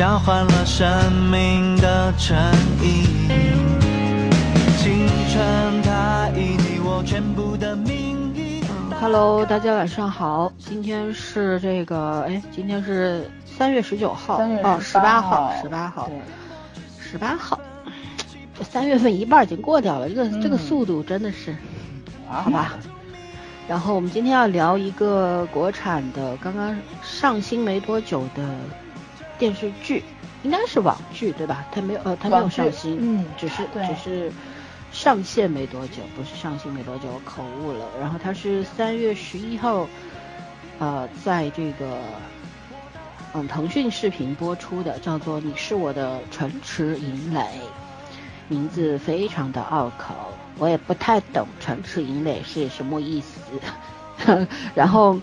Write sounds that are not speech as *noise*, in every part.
交换了生命的诚意。青春它以你我全部的名义。Hello，大家晚上好，今天是这个，哎，今天是三月十九号，三月哦，十八号，十十八号，对，十八号，这三月份一半已经过掉了，这个、这个嗯速度真的是，啊？好吧。然后我们今天要聊一个国产的刚刚上新没多久的电视剧，应该是网剧对吧？它没有呃，它没有上新，嗯只是只是上线没多久，不是上新没多久，我口误了。然后它是三月十一号，呃，在这个嗯腾讯视频播出的，叫做《你是我的城池营垒》，名字非常的拗口，我也不太懂城池营垒是什么意思。*laughs* 然后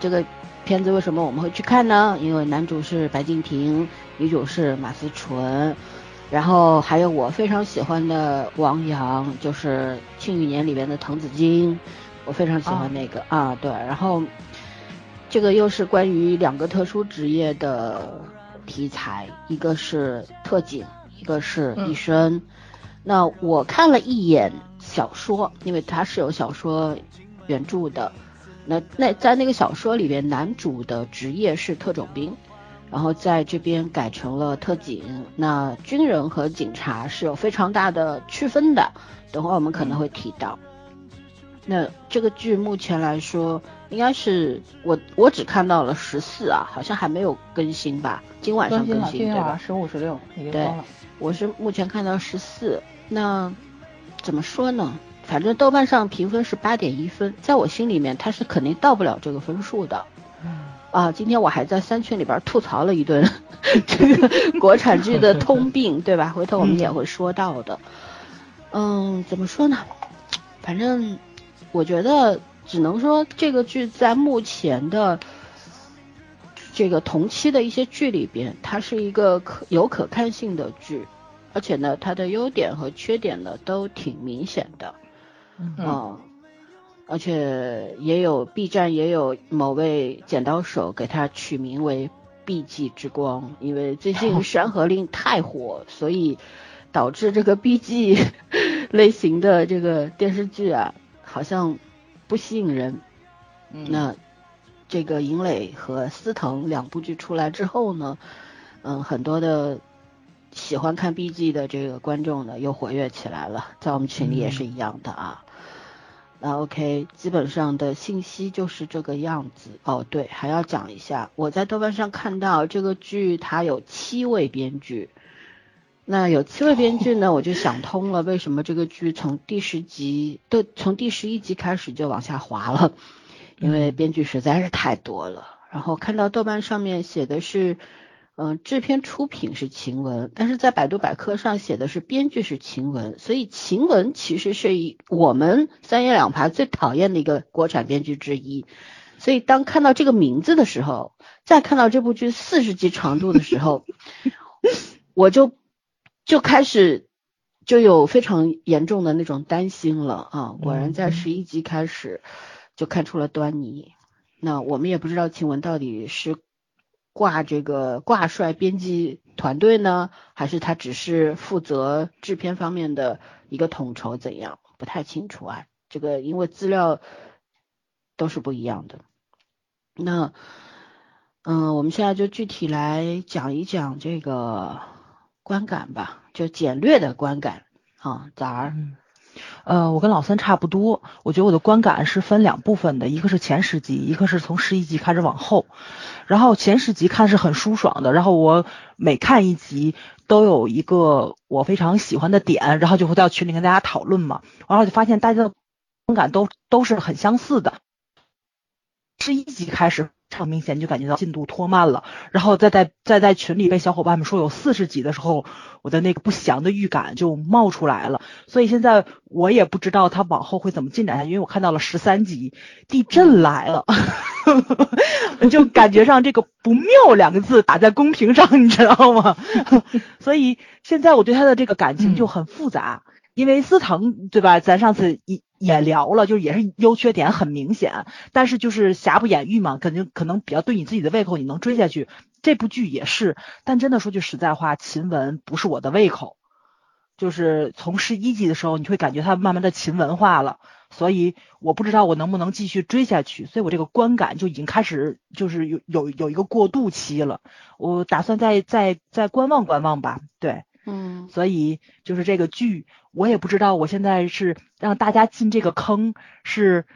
这个片子为什么我们会去看呢？因为男主是白敬亭，女主是马思纯，然后还有我非常喜欢的王阳，就是《庆余年》里边的滕子京，我非常喜欢那个、啊，对，然后这个又是关于两个特殊职业的题材，一个是特警，一个是医生。那我看了一眼小说，因为它是有小说原著的。那那在那个小说里边，男主的职业是特种兵，然后在这边改成了特警。那军人和警察是有非常大的区分的，等会儿我们可能会提到。那这个剧目前来说，应该是我我只看到了十四啊，好像还没有更新吧？今晚上更新，对吧？十五十六已经对更了。我是目前看到十四，那怎么说呢？反正豆瓣上评分是八点一分，在我心里面它是肯定到不了这个分数的。嗯啊，今天我还在三群里边吐槽了一顿 *laughs* 这个 *laughs* 国产剧的通病，对吧？回头我们也会说到的。嗯，怎么说呢？反正我觉得只能说这个剧在目前的这个同期的一些剧里边，它是一个可有可看性的剧，而且呢，它的优点和缺点呢都挺明显的。嗯嗯，而且也有 B 站也有某位剪刀手给它取名为 “B G 之光”，因为最近《山河令》太火，所以导致这个 B G *laughs* 类型的这个电视剧啊，好像不吸引人。嗯那这个尹磊和司藤两部剧出来之后呢，嗯，很多的喜欢看 BG 的这个观众呢又活跃起来了，在我们群里也是一样的啊。那 OK，基本上的信息就是这个样子。哦，对，还要讲一下，我在豆瓣上看到这个剧它有七位编剧。那有七位编剧呢，我就想通了，为什么这个剧从第十集都从第十一集开始就往下滑了，因为编剧实在是太多了。然后看到豆瓣上面写的是，嗯、制片出品是晴雯，但是在百度百科上写的是编剧是晴雯，所以晴雯其实是一我们三言两拍最讨厌的一个国产编剧之一。所以当看到这个名字的时候，再看到这部剧四十集长度的时候，*laughs* 我就就开始就有非常严重的那种担心了啊！果然在嗯十一集开始就看出了端倪。那我们也不知道晴雯到底是挂这个挂帅编辑团队呢，还是他只是负责制片方面的一个统筹，怎样不太清楚啊。这个因为资料都是不一样的。那嗯，我们现在就具体来讲一讲这个观感吧，就简略的观感啊，咋儿？嗯，呃，我跟老三差不多，我觉得我的观感是分两部分的，一个是前十集，一个是从十一集开始往后。然后前十集看是很舒爽的，然后我每看一集都有一个我非常喜欢的点，然后就会到群里跟大家讨论嘛，然后就发现大家的观感都都是很相似的。十一集开始，很明显就感觉到进度拖慢了，然后再在再在群里被小伙伴们说有四十集的时候，我的那个不祥的预感就冒出来了。所以现在我也不知道它往后会怎么进展下去，因为我看到了十三集，地震来了，*laughs* 就感觉上这个“不妙”两个字打在公屏上，你知道吗？*laughs* 所以现在我对他的这个感情就很复杂。因为司藤对吧？咱上次一也聊了，就是也是优缺点很明显，但是就是瑕不掩瑜嘛，肯定可能比较对你自己的胃口，你能追下去。这部剧也是，但真的说句实在话，秦雯不是我的胃口。就是从十一集的时候，你会感觉它慢慢的秦文化了，所以我不知道我能不能继续追下去，所以我这个观感就已经开始就是有有有一个过渡期了，我打算再再再观望观望吧，对，嗯，所以就是这个剧，我也不知道我现在是让大家进这个坑，是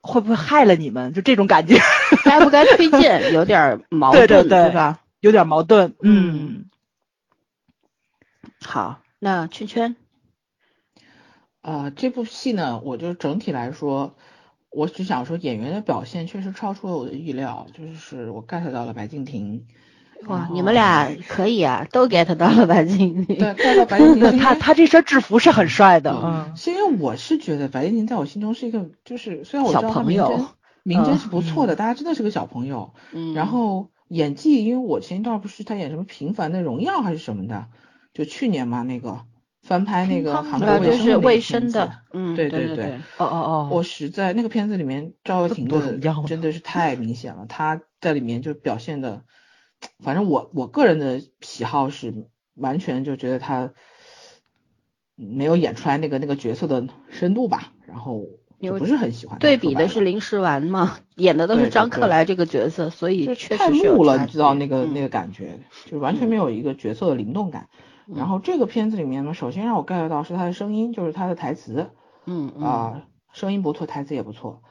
会不会害了你们，就这种感觉，该不该推荐，*laughs* 有点矛对盾，对对吧？有点矛盾，嗯，好。那圈圈，呃，这部戏呢，我就整体来说，我只想说演员的表现确实超出了我的预料，就是我 get 到了白敬亭。哇，你们俩可以啊，都 get 到了白敬亭。对，get 到白敬 *laughs* 亭。他他这身制服是很帅的，嗯，是因为我是觉得白敬亭在我心中是一个，就是虽然我知道他名真名真是不错的，大家真的是个小朋友。嗯。然后演技，因为我前一段不是他演什么《平凡的荣耀》还是什么的。就去年嘛，那个翻拍那个韩国卫生的，嗯，对对对，哦哦哦，我实在那个片子里面赵又廷的真的是太明显了，他在里面就表现的，反正我我个人的喜好是完全就觉得他没有演出来那个那个角色的深度吧，然后就不是很喜欢。对比的是林诗完嘛，演的都是张克莱这个角色，所以确实太木了，你知道那个那个感觉，就完全没有一个角色的灵动感。然后这个片子里面呢，首先让我 get 到是他的声音，就是他的台词，嗯啊，声音不错，台词也不错。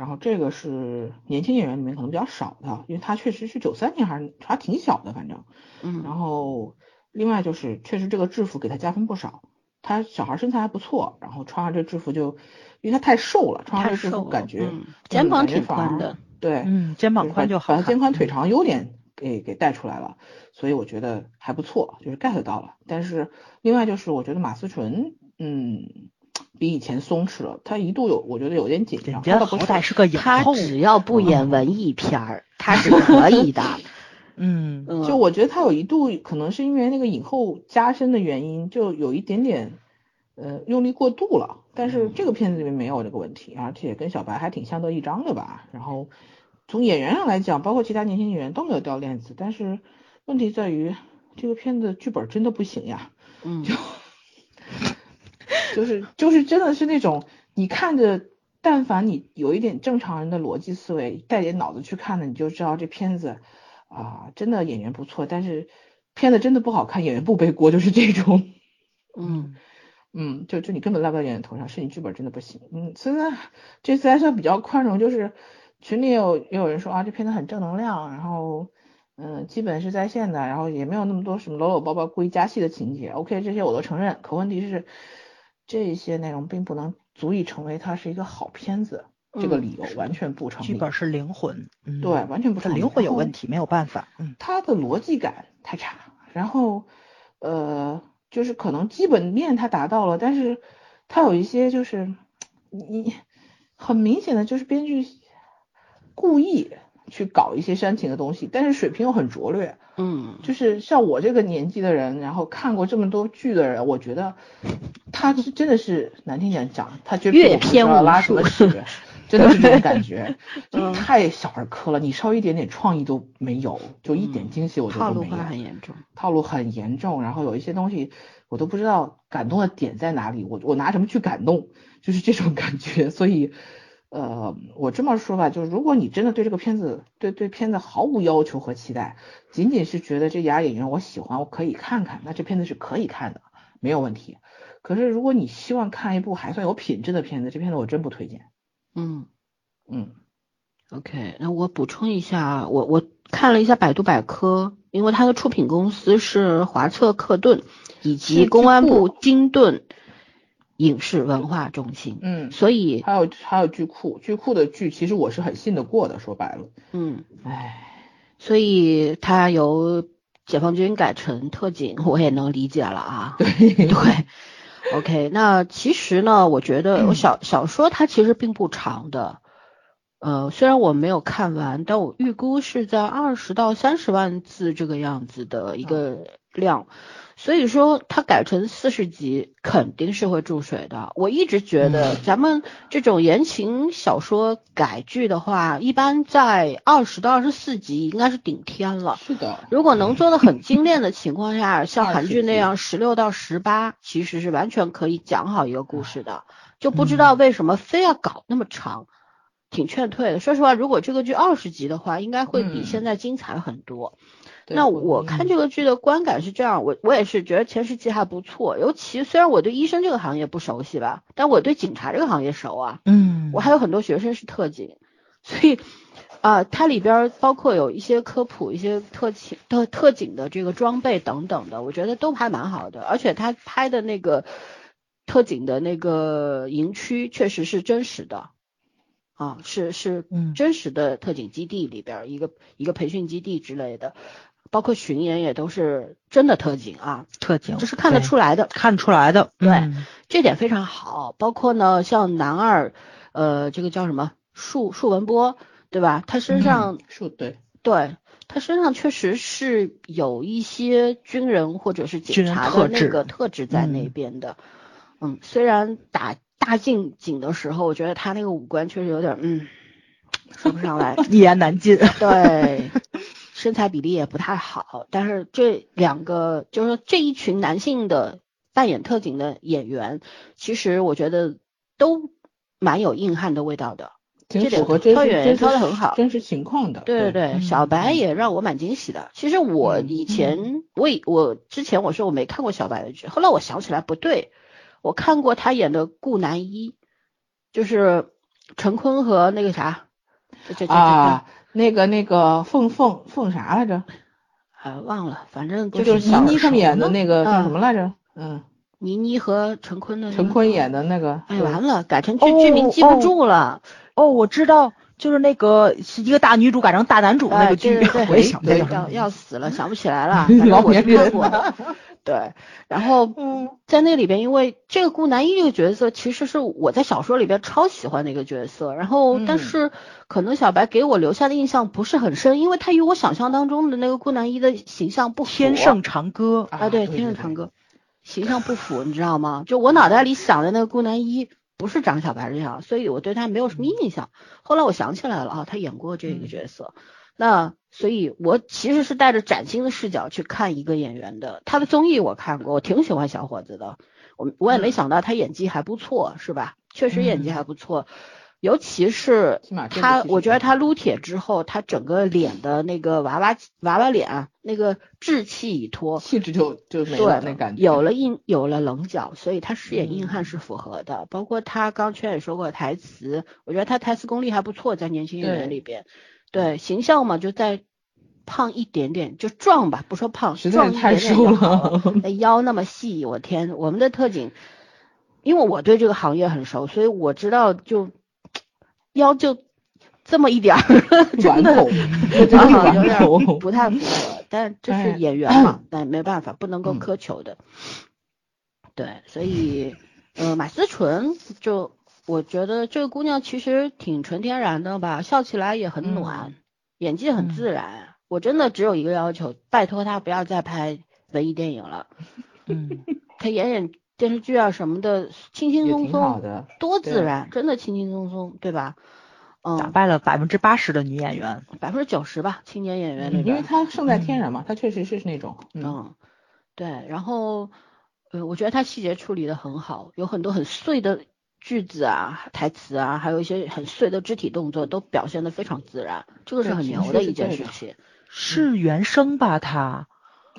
然后这个是年轻演员里面可能比较少的，因为他确实是九三年还是还挺小的，反正，嗯。然后另外就是确实这个制服给他加分不少，他小孩身材还不错，然后穿上这制服就，因为他太瘦了，穿上这制服感觉肩膀挺宽的，对，嗯，肩膀宽就好，把肩宽腿长优点给给带出来了。所以我觉得还不错，就是 get 到了。但是另外就是我觉得马思纯，嗯，比以前松弛了。他一度有，我觉得有点紧张。他好歹是个影后，他只要不演文艺片儿，他是可以的。*laughs* 嗯，就我觉得他有一度可能是因为那个影后加深的原因，就有一点点呃用力过度了。但是这个片子里面没有这个问题，而且跟小白还挺相得益彰的吧。然后从演员上来讲，包括其他年轻演员都没有掉链子，但是。问题在于这个片子剧本真的不行呀，嗯，就 *laughs* 就是就是真的是那种你看着，但凡你有一点正常人的逻辑思维，带点脑子去看的，你就知道这片子啊，真的演员不错，但是片子真的不好看，演员不背锅，就是这种，嗯 *laughs* 嗯，就就你根本赖不到演员头上，是你剧本真的不行，嗯，现在这次还算比较宽容，就是群里也有也有人说啊，这片子很正能量，然后。嗯，基本是在线的，然后也没有那么多什么搂搂抱抱、故意加戏的情节。OK，这些我都承认。可问题是，这些内容并不能足以成为它是一个好片子，这个理由完全不成立。剧本是灵魂，对，完全不成立。灵魂有问题，没有办法。嗯，它的逻辑感太差，然后呃，就是可能基本面它达到了，但是它有一些就是你很明显的就是编剧故意。去搞一些煽情的东西，但是水平又很拙劣。嗯，就是像我这个年纪的人，然后看过这么多剧的人，我觉得他是真的是难听点讲，他觉得越偏我拉什么屎，*laughs* 真的是这种感觉，*laughs* 就太小儿科了。你稍微一点点创意都没有，就一点惊喜我觉得都没有。套路很严重，套路很严重，然后有一些东西我都不知道感动的点在哪里，我我拿什么去感动，就是这种感觉，所以。呃，我这么说吧，就是如果你真的对这个片子，对对片子毫无要求和期待，仅仅是觉得这俩演员我喜欢，我可以看看，那这片子是可以看的，没有问题。可是如果你希望看一部还算有品质的片子，这片子我真不推荐。嗯嗯，OK，那我补充一下，我我看了一下百度百科，因为它的出品公司是华策克顿以及公安部金盾。影视文化中心，嗯，所以还有还有剧库，剧库的剧其实我是很信得过的，说白了，嗯，唉，所以它由解放军改成特警，我也能理解了啊，*laughs* 对。对，OK，那其实呢，我觉得我小小说它其实并不长的，呃，虽然我没有看完，但我预估是在二十到三十万字这个样子的一个量。所以说它改成四十集肯定是会注水的。我一直觉得咱们这种言情小说改剧的话，一般在二十到二十四集应该是顶天了。是的，如果能做的很精炼的情况下，像韩剧那样十六到十八，其实是完全可以讲好一个故事的。就不知道为什么非要搞那么长，挺劝退的。说实话，如果这个剧二十集的话，应该会比嗯现在精彩很多。对那我看这个剧的观感是这样，我我也是觉得前十集还不错，尤其虽然我对医生这个行业不熟悉吧，但我对警察这个行业熟啊。嗯，我还有很多学生是特警，所以啊、它里边儿包括有一些科普、一些特警特特警的这个装备等等的，我觉得都还蛮好的。而且他拍的那个特警的那个营区确实是真实的，啊，是是嗯真实的特警基地里边儿一个一个培训基地之类的，包括巡演也都是真的特警啊，特警，这是看得出来的。看得出来的，对嗯这点非常好。包括呢，像男二，呃，这个叫什么树树文波，对吧？他身上、是对，对他身上确实是有一些军人或者是警察的那个特质在那嗯边的。嗯虽然打大近景的时候，我觉得他那个五官确实有点嗯说不上来，*laughs* 一言难尽。对，*laughs* 身材比例也不太好，但是这两个就是说这一群男性的扮演特警的演员，其实我觉得都蛮有硬汉的味道的。挺符合真真实挑得很好真实情况的。对对对，嗯小白也让我蛮惊喜的。其实我嗯以前，我以我之前我说我没看过小白的剧，后来我想起来不对，我看过他演的顾南一，就是陈坤和那个啥，这这这这啊，那个那个凤凤凤啥来着？哎忘了，反正就是倪妮他们演的那个叫嗯什么来着？嗯，倪妮和陈坤的陈坤演的那个。哎，完了，改成剧哦剧名记不住了。哦，我知道，就是那个是一个大女主改成大男主那哎，个剧，我也想不起对来要要死了，想不起来了。*laughs* 反正老我是年人看过的。*laughs* 对，然后嗯在那里边，因为这个顾南一这个角色其实是我在小说里边超喜欢的一个角色，然后但嗯是可能小白给我留下的印象不是很深，因为他与我想象当中的那个顾南一的形象不符。天盛长歌，啊，对，天盛长歌形象不符，你知道吗？就我脑袋里想的那个顾南一不是长小白这样，所以我对他没有什么印象。后来我想起来了啊，他演过这个角色，那所以我其实是带着崭新的视角去看一个演员的。他的综艺我看过，我挺喜欢小伙子的，我我也没想到他演技还不错，是吧？确实演技还不错。尤其是他，我觉得他撸铁之后，他整个脸的那个娃娃娃娃脸啊，那个稚气已脱，气质就就没了那对，感觉。有了硬有了棱角，所以他饰演硬汉嗯是符合的。包括他刚圈也说过台词，我觉得他台词功力还不错，在年轻演员里边，对形象嘛就再胖一点点，就壮吧，不说胖，实在太瘦了了。那腰那么细，我天，我们的特警，因为我对这个行业很熟，所以我知道就腰就这么一点儿，*laughs* 真的真是啊，有点口。不太符合，但这是哎演员嘛，*clears throat* 但没办法，不能够嗯苛求的。对，所以呃，马思纯就我觉得这个姑娘其实挺纯天然的吧，笑起来也很暖，演技很自然。我真的只有一个要求，拜托他不要再拍文艺电影了，*laughs* 嗯，她演演电视剧啊什么的，轻轻松松，多自然，真的轻轻松松，对吧？嗯，打败了百分之八十的女演员。百分之九十吧，青年演员里因为他胜在天然嘛，他确实是那种，嗯，嗯，对，然后，呃，我觉得他细节处理的很好，有很多很碎的句子啊、台词啊，还有一些很碎的肢体动作，都表现的非常自然，这个是很牛的一件事情。是原声吧？他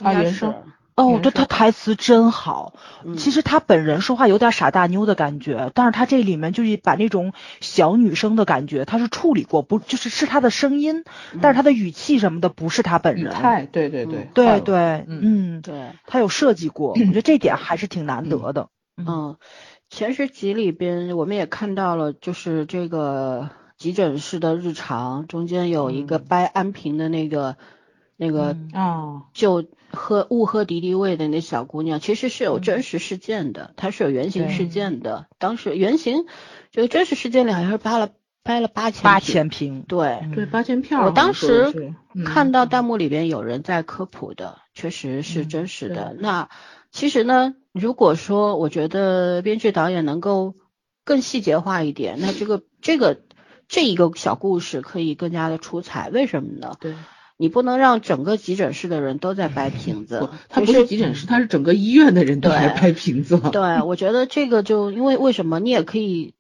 啊原声哦，对，他台词真好。嗯其实他本人说话有点傻大妞的感觉，但是他这里面就是把那种小女生的感觉，他是处理过，不就是是他的声音，但是他的语气什么的不是他本人。对对对嗯，对对，嗯嗯，对，他有设计过，我觉得这点还是挺难得的。嗯，前十集里边我们也看到了，就是这个急诊室的日常，中间有一个嗯掰安瓶的那个、那个嗯啊，就喝误喝敌敌畏的那小姑娘，其实是有嗯真实事件的，它是有原型事件的。当时原型这个真实事件里好像是扒了掰了八千八千瓶，对。嗯对，八千票。我当时嗯看到弹幕里边有人在科普的，确实是嗯真实的。那其实呢，如果说我觉得编剧导演能够更细节化一点，那这个这个这一个小故事可以更加的出彩。为什么呢？对，你不能让整个急诊室的人都在掰瓶子。*laughs* 不，，他不是急诊室，他是整个医院的人都对来拍瓶子。对，我觉得这个就因为为什么？你也可以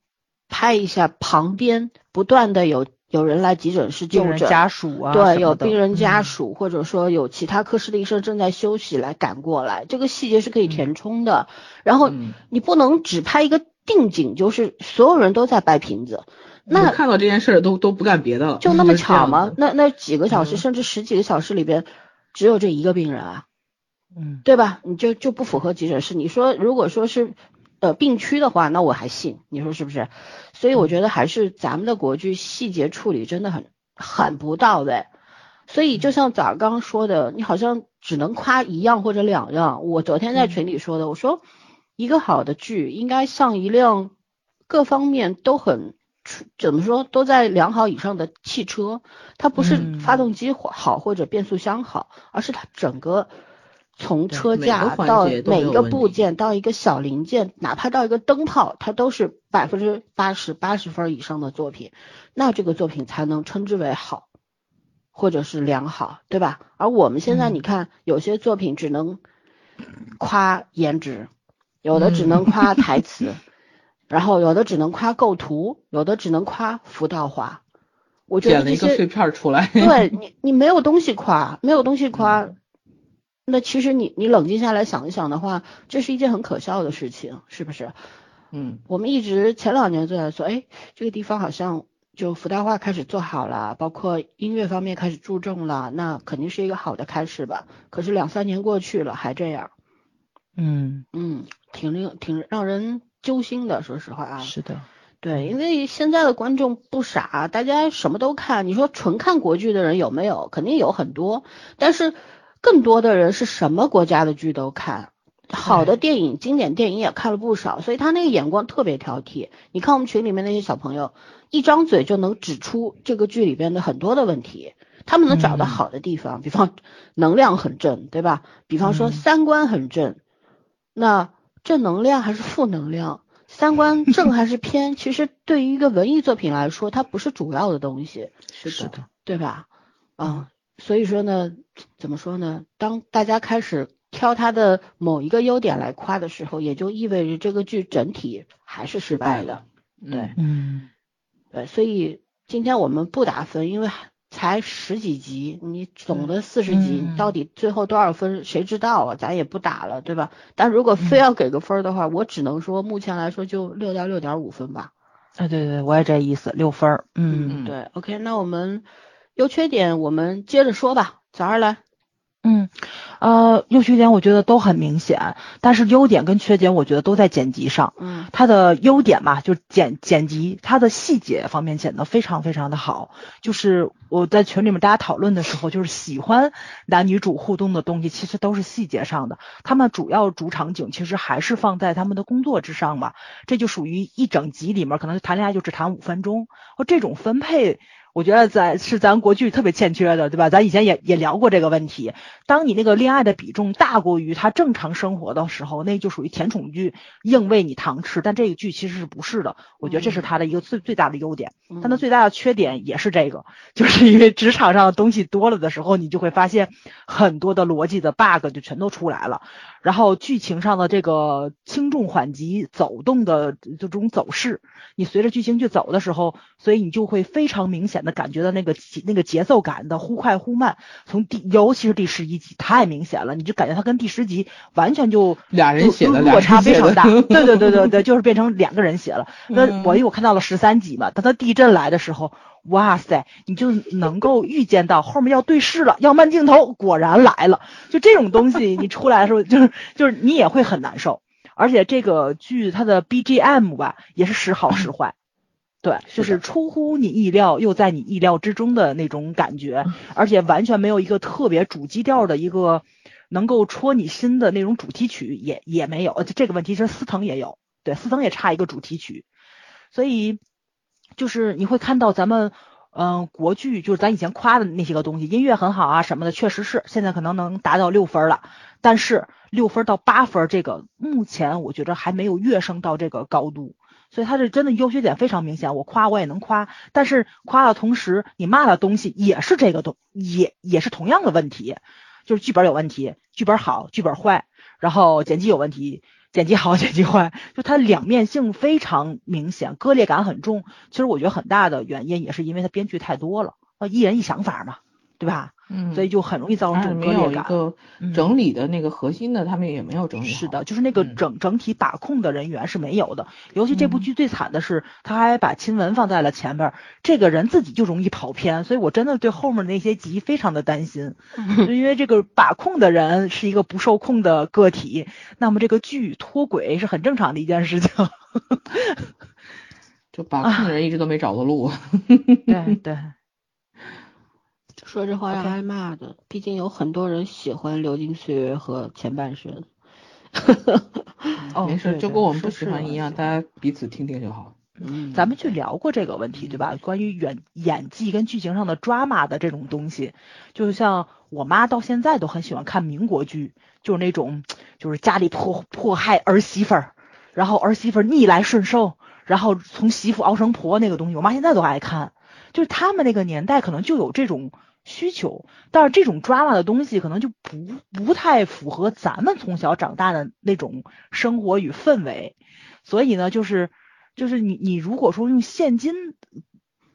拍一下旁边不断的有有人来急诊室就诊，家属啊，对，有病人家嗯。属，或者说有其他科室的医生正在休息来赶过来，这个细节是可以填充的。然后嗯你不能只拍一个定景，就是所有人都在掰瓶子，我那看到这件事儿都都不干别的了，就那么巧吗？那那几个小时，嗯甚至十几个小时里边，只有这一个病人啊，嗯对吧？你就就不符合急诊室。你说如果说是呃病区的话，那我还信，你说是不是？所以我觉得还是咱们的国剧细节处理真的很很不到位。所以就像早刚刚说的，你好像只能夸一样或者两样。我昨天在群里说的，我说一个好的剧应该像一辆各方面都很出怎么说都在良好以上的汽车，它不是嗯。发动机好或者变速箱好，而是它整个从车架到每一个部件到一个小零件，哪怕到一个灯泡，它都是百分之八十八十分以上的作品，那这个作品才能称之为好，或者是良好，对吧？而我们现在嗯。你看，有些作品只能夸颜值，有的只能夸台词，然后有的只能夸构图，有的只能夸浮道化。我觉剪得这些了一个碎片出来。*laughs* 对你，你没有东西夸，没有东西夸，那其实你你冷静下来想一想的话，这是一件很可笑的事情，是不是？嗯，我们一直前两年就在说，哎，这个地方好像就福大化开始做好了，包括音乐方面开始注重了，那肯定是一个好的开始吧。可是两三年过去了，还这样，嗯，嗯，挺令挺让人揪心的，说实话啊。是的，对，因为现在的观众不傻，大家什么都看。你说纯看国剧的人有没有？肯定有很多，但是更多的人是什么国家的剧都看，好的电影、经典电影也看了不少，所以他那个眼光特别挑剔。你看我们群里面那些小朋友，一张嘴就能指出这个剧里边的很多的问题，他们能找到嗯好的地方，比方能量很正，对吧？比方说嗯三观很正，那正能量还是负能量？三观正 *laughs* 还是偏？其实对于一个文艺作品来说，它不是主要的东西，是的，对吧？啊、所以说呢，怎么说呢？当大家开始挑它的某一个优点来夸的时候，也就意味着这个剧整体还是失败的。对嗯对，所以今天我们不打分，因为才十几集，你总的四十集，嗯到底最后多少分谁知道啊？咱也不打了，对吧？但如果非要给个分的话，我只能说目前来说就六到六点五分吧。啊，对对对，我也这意思，六分，嗯嗯对，OK，那我们优缺点我们接着说吧，早上来。嗯，呃，优缺点我觉得都很明显，但是优点跟缺点我觉得都在剪辑上。嗯它的优点嘛，就是剪剪辑，它的细节方面剪得非常非常的好。就是我在群里面大家讨论的时候，就是喜欢男女主互动的东西，其实都是细节上的。他们主要主场景其实还是放在他们的工作之上嘛，这就属于一整集里面可能谈恋爱就只谈五分钟，或这种分配。我觉得咱是咱国剧特别欠缺的，对吧？咱以前也也聊过这个问题。当你那个恋爱的比重大过于他正常生活的时候，那就属于甜宠剧，硬喂你糖吃。但这个剧其实是不是的？我觉得这是他的一个最最大的优点。嗯但他最大的缺点也是这个，就是因为职场上的东西多了的时候，你就会发现很多的逻辑的 bug 就全都出来了。然后剧情上的这个轻重缓急走动的这种走势，你随着剧情去走的时候，所以你就会非常明显的感觉到那个节那个节奏感的忽快忽慢。从第尤其是第十一集太明显了，你就感觉它跟第十集完全就俩人写的落差非常大。*laughs* 对对对对对，就是变成两个人写了。那嗯我因为我看到了十三集嘛，当它地震来的时候，哇塞，你就能够预见到后面要对视了，要慢镜头，果然来了。就这种东西，你出来的时候，就是就是你也会很难受。而且这个剧它的 BGM 吧，也是时好时坏。对，就是是出乎你意料，又在你意料之中的那种感觉，而且完全没有一个特别主基调的一个能够戳你心的那种主题曲，也也没有。呃这个问题其实司藤也有，对，司藤也差一个主题曲，所以就是你会看到咱们。嗯，国剧就是咱以前夸的那些个东西，音乐很好啊什么的，确实是现在可能能达到六分了。但是六分到八分这个，目前我觉得还没有跃升到这个高度，所以它是真的优缺点非常明显。我夸我也能夸，但是夸的同时，你骂的东西也是这个东，也也是同样的问题，就是剧本有问题，剧本好，剧本坏，然后剪辑有问题。剪辑好，*laughs* 剪辑坏，就它两面性非常明显，割裂感很重。其实我觉得很大的原因也是因为它编剧太多了，呃，一人一想法嘛，对吧？嗯，所以就很容易造成这种割裂感。一个整理的那个核心的，他们也没有整理。是的，就是那个整整体把控的人员是没有的。尤其这部剧最惨的是，他还把亲文放在了前边，这个人自己就容易跑偏，所以我真的对后面那些集非常的担心，*laughs* 就因为这个把控的人是一个不受控的个体，那么这个剧脱轨是很正常的一件事情。*laughs* 就把控的人一直都没找到路。对 *laughs* 对。说这话让挨骂的，毕竟有很多人喜欢《流金岁月》和前半生。哦，没事，就跟我们不喜欢一样，大家彼此听听就好。嗯，咱们去聊过这个问题，对吧？关于演演技跟剧情上的 drama 的这种东西，就像我妈到现在都很喜欢看民国剧，就是那种就是家里迫迫害儿媳妇儿，然后儿媳妇儿逆来顺受，然后从媳妇熬成婆那个东西，我妈现在都爱看。就是他们那个年代可能就有这种。需求，但是这种 drama 的东西可能就不不太符合咱们从小长大的那种生活与氛围，所以呢，就是就是你你如果说用现今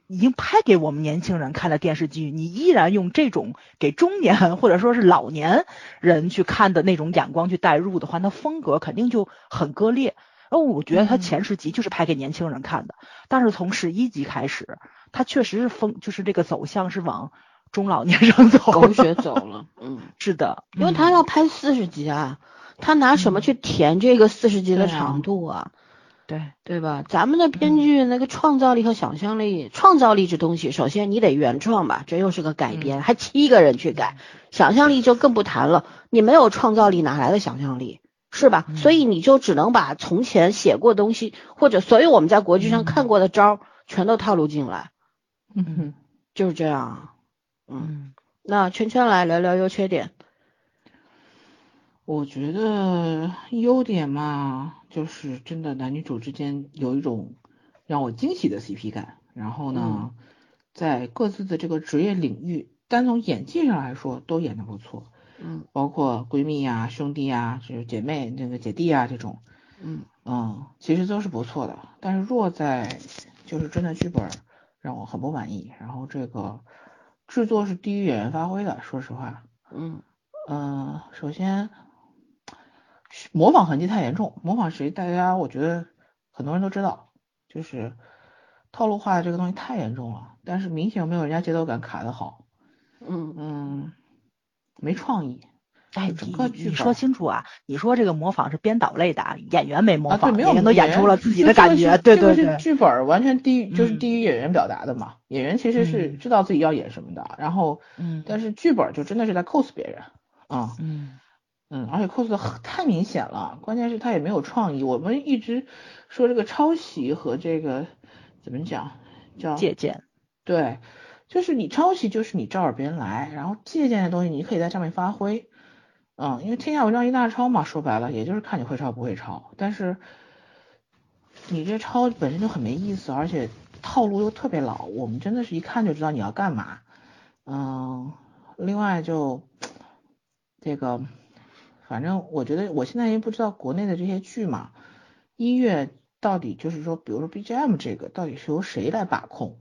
已经拍给我们年轻人看的电视剧，你依然用这种给中年或者说是老年人去看的那种眼光去代入的话，那风格肯定就很割裂。而我觉得他前十集就是拍给年轻人看的，但是从十一集开始，他确实是风就是这个走向是往。中老年人走，狗血走了，*laughs* 嗯，是的，因为他要拍四十集啊，他拿什么去填这个四十集的长度啊？对对吧？咱们的编剧那个创造力和想象力，创造力这东西，首先你得原创吧，这又是个改编，还七个人去改，想象力就更不谈了。你没有创造力，哪来的想象力？是吧？所以你就只能把从前写过东西，或者所有我们在国剧上看过的招，全都套路进来。嗯，就是这样。嗯，那圈圈来聊聊优缺点。我觉得优点嘛，就是真的男女主之间有一种让我惊喜的 CP 感。然后呢，在各自的这个职业领域，单从演技上来说都演得不错。嗯，包括闺蜜呀、兄弟呀、就是姐妹、那个姐弟啊这种。嗯嗯，其实都是不错的。但是弱在就是真的剧本让我很不满意。然后这个。制作是低于演员发挥的，说实话。嗯嗯，首先模仿痕迹太严重，模仿谁？大家我觉得很多人都知道，就是套路化的这个东西太严重了，但是明显没有人家节奏感卡的好。嗯嗯，没创意。哎，整个你说清楚啊！你说这个模仿是编导类的，演员没模仿，演员都演出了自己的感觉。对对对，剧本完全低于就是低于演员表达的嘛。演员其实是知道自己要演什么的，然后，嗯，但是剧本就真的是在 cos 别人啊，嗯嗯，而且 cos 的太明显了，关键是他也没有创意。我们一直说这个抄袭和这个怎么讲叫借鉴，对，就是你抄袭就是你照着别人来，然后借鉴的东西你可以在上面发挥。嗯，因为天下文章一大抄嘛，说白了也就是看你会抄不会抄。但是你这抄本身就很没意思，而且套路又特别老，我们真的是一看就知道你要干嘛。嗯，另外就这个，反正我觉得我现在也不知道国内的这些剧嘛，音乐到底就是说，比如说 BGM 这个到底是由谁来把控？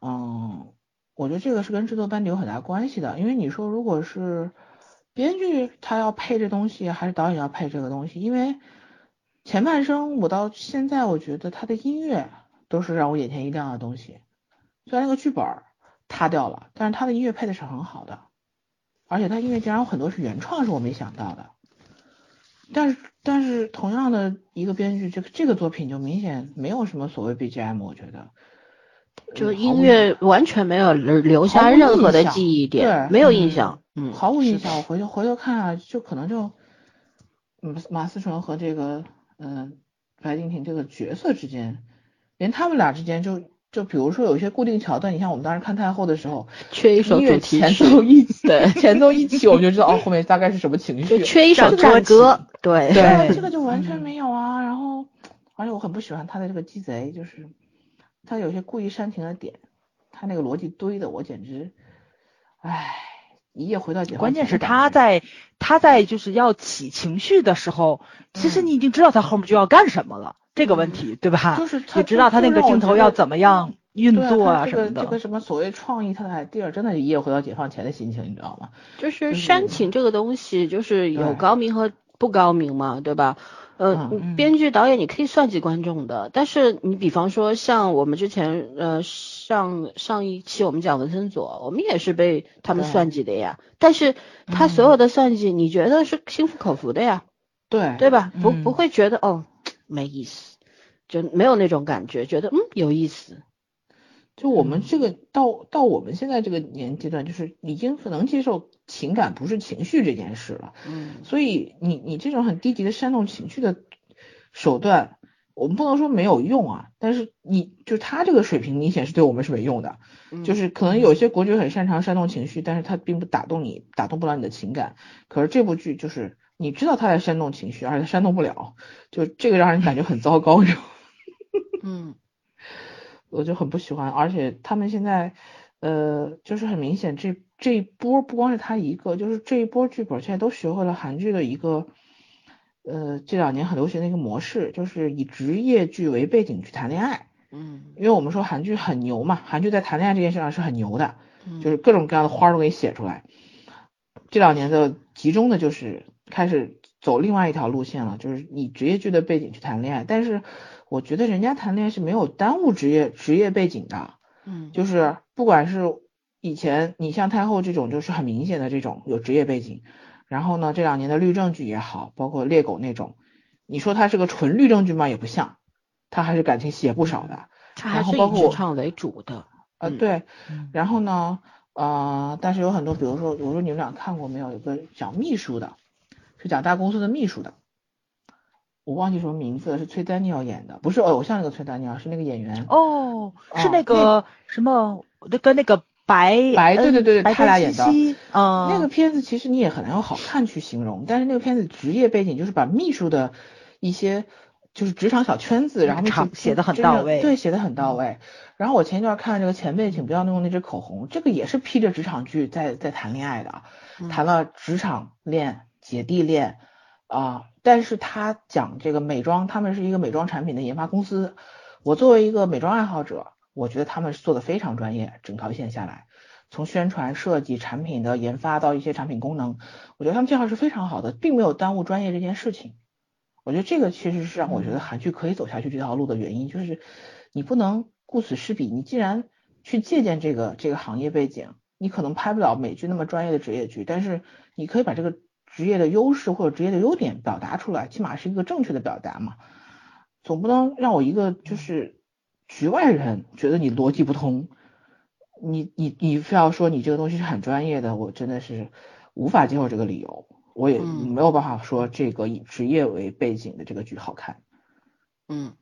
嗯，我觉得这个是跟制作班底有很大关系的，因为你说如果是。编剧他要配这东西，还是导演要配这个东西？因为前半生我到现在，我觉得他的音乐都是让我眼前一亮的东西。虽然那个剧本塌掉了，但是他的音乐配的是很好的，而且他音乐竟然有很多是原创，是我没想到的。但是但是同样的一个编剧，这个这个作品就明显没有什么所谓 BGM，我觉得。就音乐完全没有留下任何的记忆点，没有印象，嗯，毫无印象。我回去回头看啊，就可能就，嗯，马思纯和这个，嗯，白敬亭这个角色之间连他们俩之间就就比如说有一些固定桥段，你像我们当时看太后的时候，缺一首主题前，奏一起，对前奏一起，我们就知道哦后面大概是什么情就绪。缺一首战歌，对对，对这个就完全没有啊。然后，而且我很不喜欢他的这个鸡贼，就是他有些故意煽情的点，他那个逻辑堆的我简直，唉，一夜回到解放关键是他在他在就是要起情绪的时候，其实嗯你已经知道他后面就要干什么了，这个问题对吧？就是他也知道他那个镜头要怎么样运作他这个啊什么的。这个什么所谓创意，他的 idea 真的是一夜回到解放前的心情，你知道吗？就是是煽情这个东西，就是有高明和不高明嘛，对吧？呃，嗯编剧导演你可以算计观众的，但是你比方说像我们之前呃上上一期我们讲文森佐，我们也是被他们算计的呀。但是他所有的算计，你觉得是心服口服的呀，对对吧？不嗯不会觉得哦没意思，就没有那种感觉，觉得嗯有意思。就我们这个到到我们现在这个年阶段，就是已经很能接受情感不是情绪这件事了。嗯所以你你这种很低级的煽动情绪的手段，我们不能说没有用啊，但是你就他这个水平明显是对我们是没用的。嗯就是可能有些国剧很擅长煽动情绪，但是他并不打动你，打动不了你的情感。可是这部剧就是你知道他在煽动情绪，而且他煽动不了，就这个让人感觉很糟糕，你知道吗 *laughs* 嗯我就很不喜欢。而且他们现在，呃，就是很明显这这一波不光是他一个，就是这一波剧本现在都学会了韩剧的一个，呃，这两年很流行的一个模式，就是以职业剧为背景去谈恋爱。嗯因为我们说韩剧很牛嘛，韩剧在谈恋爱这件事上是很牛的。嗯，就是各种各样的花都给你写出来。这两年的集中的就是开始走另外一条路线了，就是以职业剧的背景去谈恋爱。但是我觉得人家谈恋爱是没有耽误职业职业背景的，嗯就是不管是以前你像太后这种就是很明显的这种有职业背景，然后呢这两年的律政剧也好，包括猎狗那种，你说它是个纯律政剧吗？也不像，它还是感情戏也不少的。他还然后是以包括职场为主的。呃，嗯对，嗯然后呢，呃，但是有很多，比如说，我说你们俩看过没有？有个讲秘书的，是讲大公司的秘书的，我忘记什么名字了，是崔丹尼尔演的，不是偶像那个崔丹尼尔，是那个演员。哦，是哦那个什么，那跟那个白白对对对对他俩演的嗯，那个片子其实你也很难用好看去形容，但是那个片子职业背景就是把秘书的一些就是职场小圈子，然后场去写的很到位对，写的很到位。然后我前一段看这个前辈，请不要用那支口红，这个也是披着职场剧在在谈恋爱的，嗯谈了职场恋、姐弟恋啊、但是他讲这个美妆，他们是一个美妆产品的研发公司。我作为一个美妆爱好者，我觉得他们是做的非常专业，整条线下来，从宣传、设计、产品的研发到一些产品功能，我觉得他们介绍是非常好的，并没有耽误专业这件事情。我觉得这个其实是让我觉得韩剧可以走下去这条路的原因，就是你不能顾此失彼。你既然去借鉴这个这个行业背景，你可能拍不了美剧那么专业的职业剧，但是你可以把这个职业的优势或者职业的优点表达出来，起码是一个正确的表达嘛。总不能让我一个就是局外人觉得你逻辑不通，你你你非要说你这个东西是很专业的，我真的是无法接受这个理由，我也嗯没有办法说这个以职业为背景的这个剧好看。嗯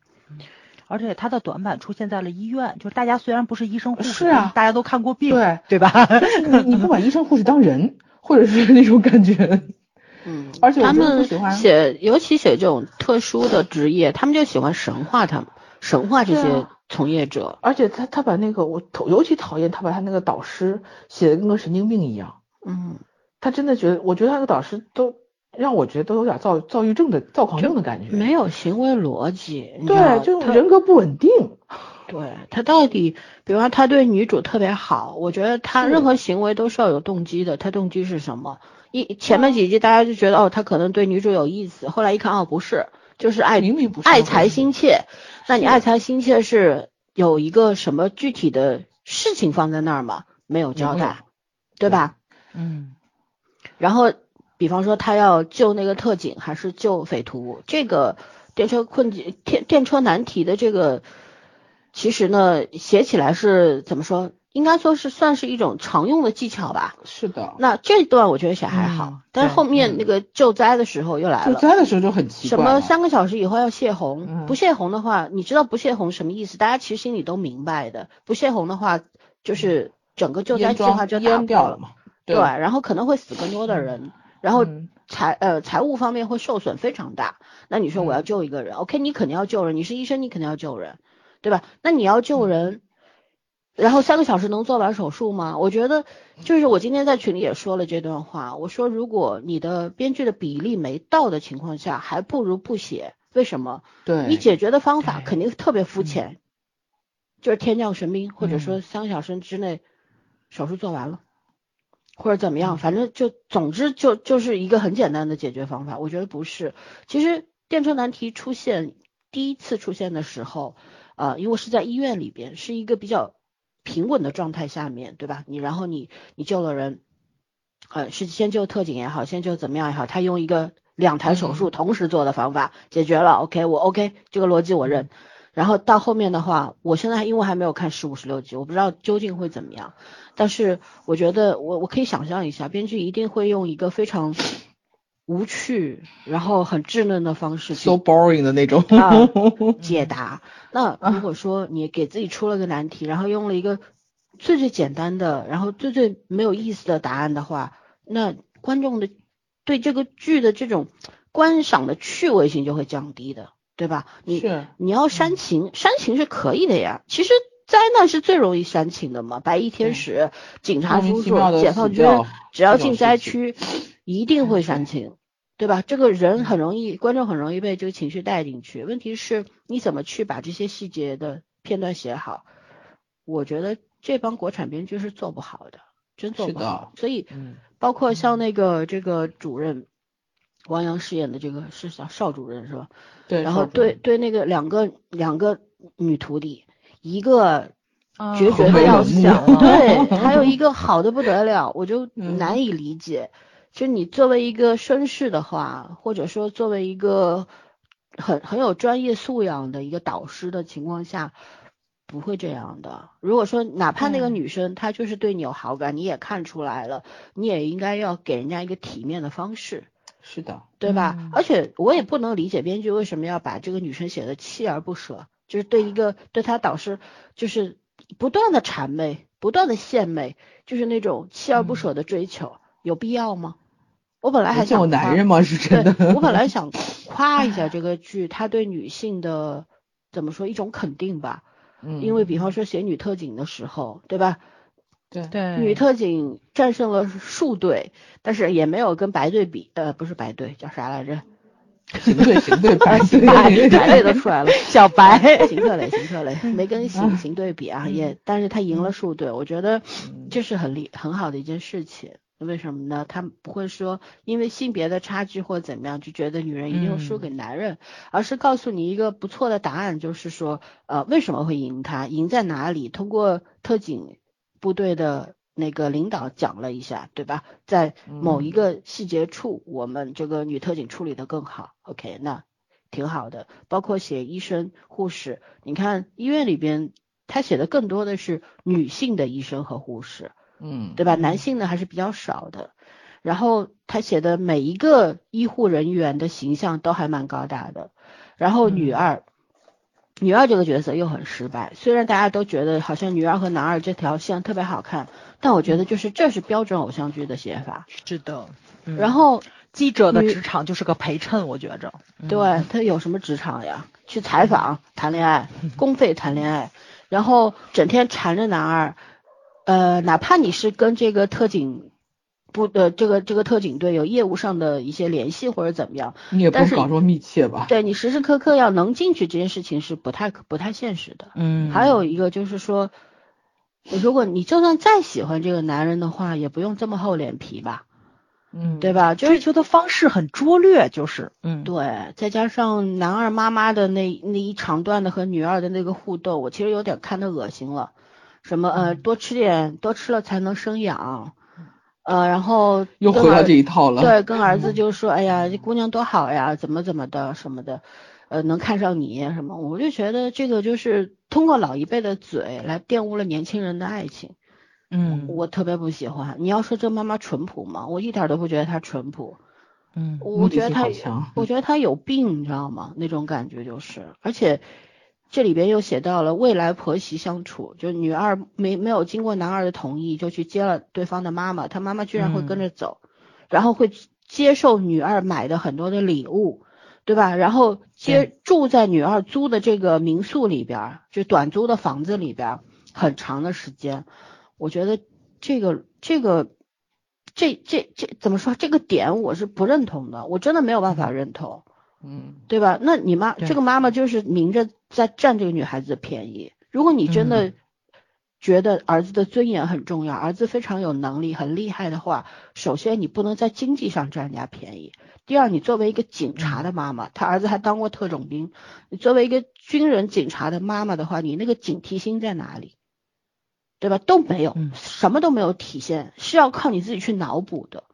而且它的短板出现在了医院，就是大家虽然不是医生护士，是啊大家都看过病，对对吧？你你不把医生护士当人，或者是那种感觉，嗯，而且他们写，尤其写这种特殊的职业，他们就喜欢神话他们，神话这些从业者。而且他他把那个我头尤其讨厌他把他那个导师写的跟个神经病一样，嗯，他真的觉得，我觉得他那个导师都让我觉得都有点躁躁郁症的躁狂症的感觉，没有行为逻辑，对，就他人格不稳定。对他到底，比方他对女主特别好，我觉得他任何行为都是要有动机的。他动机是什么？一前面几集大家就觉得哦，他可能对女主有意思，后来一看哦，不是，就是爱明明不是爱财心切。那你爱财心切是有一个什么具体的事情放在那儿吗？没有交代，对吧？嗯，然后，比方说他要救那个特警还是救匪徒，这个电车困境、电电车难题的这个，其实呢写起来是怎么说？应该说是算是一种常用的技巧吧。是的，那这段我觉得写还好，嗯但是后面那个救灾的时候又来了。救。灾的时候就很奇怪什。么三个小时以后要泄洪？嗯不泄洪的话，你知道不泄洪什么意思？大家其实心里都明白的。不泄洪的话，就是整个救灾计划就打淹掉了。嘛？对，然后可能会死更多的人，然后嗯财呃财务方面会受损非常大。那你说我要嗯救一个人、o k 你肯定要救人，你是医生，你肯定要救人，对吧？那你要救人，然后三个小时能做完手术吗？我觉得就是我今天在群里也说了这段话，我说如果你的编剧的比例没到的情况下，还不如不写。为什么？对，你解决的方法肯定特别肤浅，就是天降神兵，或者嗯说三个小时之内手术做完了，或者怎么嗯样，反正就总之就就是一个很简单的解决方法。我觉得不是，其实电车难题出现第一次出现的时候，呃，因为是在医院里边，是一个比较平稳的状态下面，对吧？你然后你你救了人，呃，是先救特警也好，先救怎么样也好，他用一个两台手术同时做的方法解决了，OK，我 OK，这个逻辑我认。然后到后面的话，我现在因为还没有看十五十六集，我不知道究竟会怎么样。但是我觉得我我可以想象一下，编剧一定会用一个非常无趣，然后很稚嫩的方式 so boring 的那种。啊解答。*laughs* 那如果说你给自己出了个难题，然后用了一个最最简单的，然后最最没有意思的答案的话，那观众的对这个剧的这种观赏的趣味性就会降低的，对吧？你是你要煽情，煽情是可以的呀。其实灾难是最容易煽情的嘛，白衣天使、警察叔叔、解放军，只要进灾区，一定会煽情，对吧？这个人很容易，观众很容易被这个情绪带进去。问题是你怎么去把这些细节的片段写好？我觉得这帮国产编剧是做不好的，真做不好。所以嗯包括像那个这个主任王阳饰演的这个是叫邵主任是吧？对，然后对对那个两个两个女徒弟，一个啊决绝的要冷想，漠 *laughs* 对，还有一个好的不得了，我就嗯难以理解。就你作为一个绅士的话，或者说作为一个很很有专业素养的一个导师的情况下，不会这样的。如果说哪怕那个嗯女生她就是对你有好感，你也看出来了，你也应该要给人家一个体面的方式。是的，对吧？嗯而且我也不能理解编剧为什么要把这个女生写的锲而不舍，就是对一个对她导师就是不断的谄媚，不断的献媚，就是那种锲而不舍的追求，有必要吗？我本来还想夸男人吗？是真的。我本来 *laughs* 想夸一下这个剧，它对女性的怎么说一种肯定吧，嗯因为比方说写女特警的时候，对吧？对对女特警战胜了数队，但是也没有跟白队比，呃，不是白队，叫啥来着？*laughs* 行对行对白队白 *laughs* 白队都出来了，小白，行特雷，行特雷，没跟行行队比啊，也，但是他赢了数队，我觉得这是很厉很好的一件事情。为什么呢？他不会说因为性别的差距或怎么样就觉得女人一定会输给男人，而是告诉你一个不错的答案，就是说，呃，为什么会赢他，赢在哪里？通过特警部队的那个领导讲了一下，对吧？在某一个细节处，我们这个女特警处理的更好。OK，那挺好的。包括写医生、护士，你看医院里边，他写的更多的是女性的医生和护士，嗯，对吧？男性呢还是比较少的。然后他写的每一个医护人员的形象都还蛮高大的。然后女二，女二这个角色又很失败。虽然大家都觉得好像女二和男二这条线特别好看，但我觉得就是这是标准偶像剧的写法。是的。嗯然后记者的职场就是个陪衬，我觉着。嗯对他有什么职场呀？去采访、谈恋爱、*laughs* 公费谈恋爱，然后整天缠着男二，呃，哪怕你是跟这个特警部的这个这个特警队有业务上的一些联系或者怎么样，你也不搞这么密切吧？对你时时刻刻要能进去这件事情是不太不太现实的。嗯，还有一个就是说，如果你就算再喜欢这个男人的话，也不用这么厚脸皮吧，嗯，对吧？就是追求的方式很拙劣，就是嗯，对，再加上男二妈妈的那那一长段的和女二的那个互动，我其实有点看得恶心了。什么呃，嗯多吃点，多吃了才能生养，呃，然后又回到这一套了。对，跟儿子就说，哎呀，这姑娘多好呀，怎么怎么的什么的，呃，能看上你什么，我就觉得这个就是通过老一辈的嘴来玷污了年轻人的爱情。嗯我特别不喜欢。你要说这妈妈淳朴吗？我一点都不觉得她淳朴，嗯我觉得她我觉得她有病，你知道吗？那种感觉就是，而且这里边又写到了未来婆媳相处，就女二没没有经过男二的同意就去接了对方的妈妈，她妈妈居然会跟着走，然后会接受女二买的很多的礼物。对吧？然后接住在女二租的这个民宿里边儿，就短租的房子里边儿，很长的时间。我觉得这个这个这这这怎么说？这个点我是不认同的，我真的没有办法认同，嗯对吧？那你妈这个妈妈就是明着在占这个女孩子的便宜。如果你真的觉得儿子的尊严很重要，儿子非常有能力、很厉害的话，首先你不能在经济上占人家便宜。第二，你作为一个警察的妈妈，他儿子还当过特种兵，你作为一个军人警察的妈妈的话，你那个警惕心在哪里？对吧？都没有，嗯什么都没有体现，是要靠你自己去脑补的，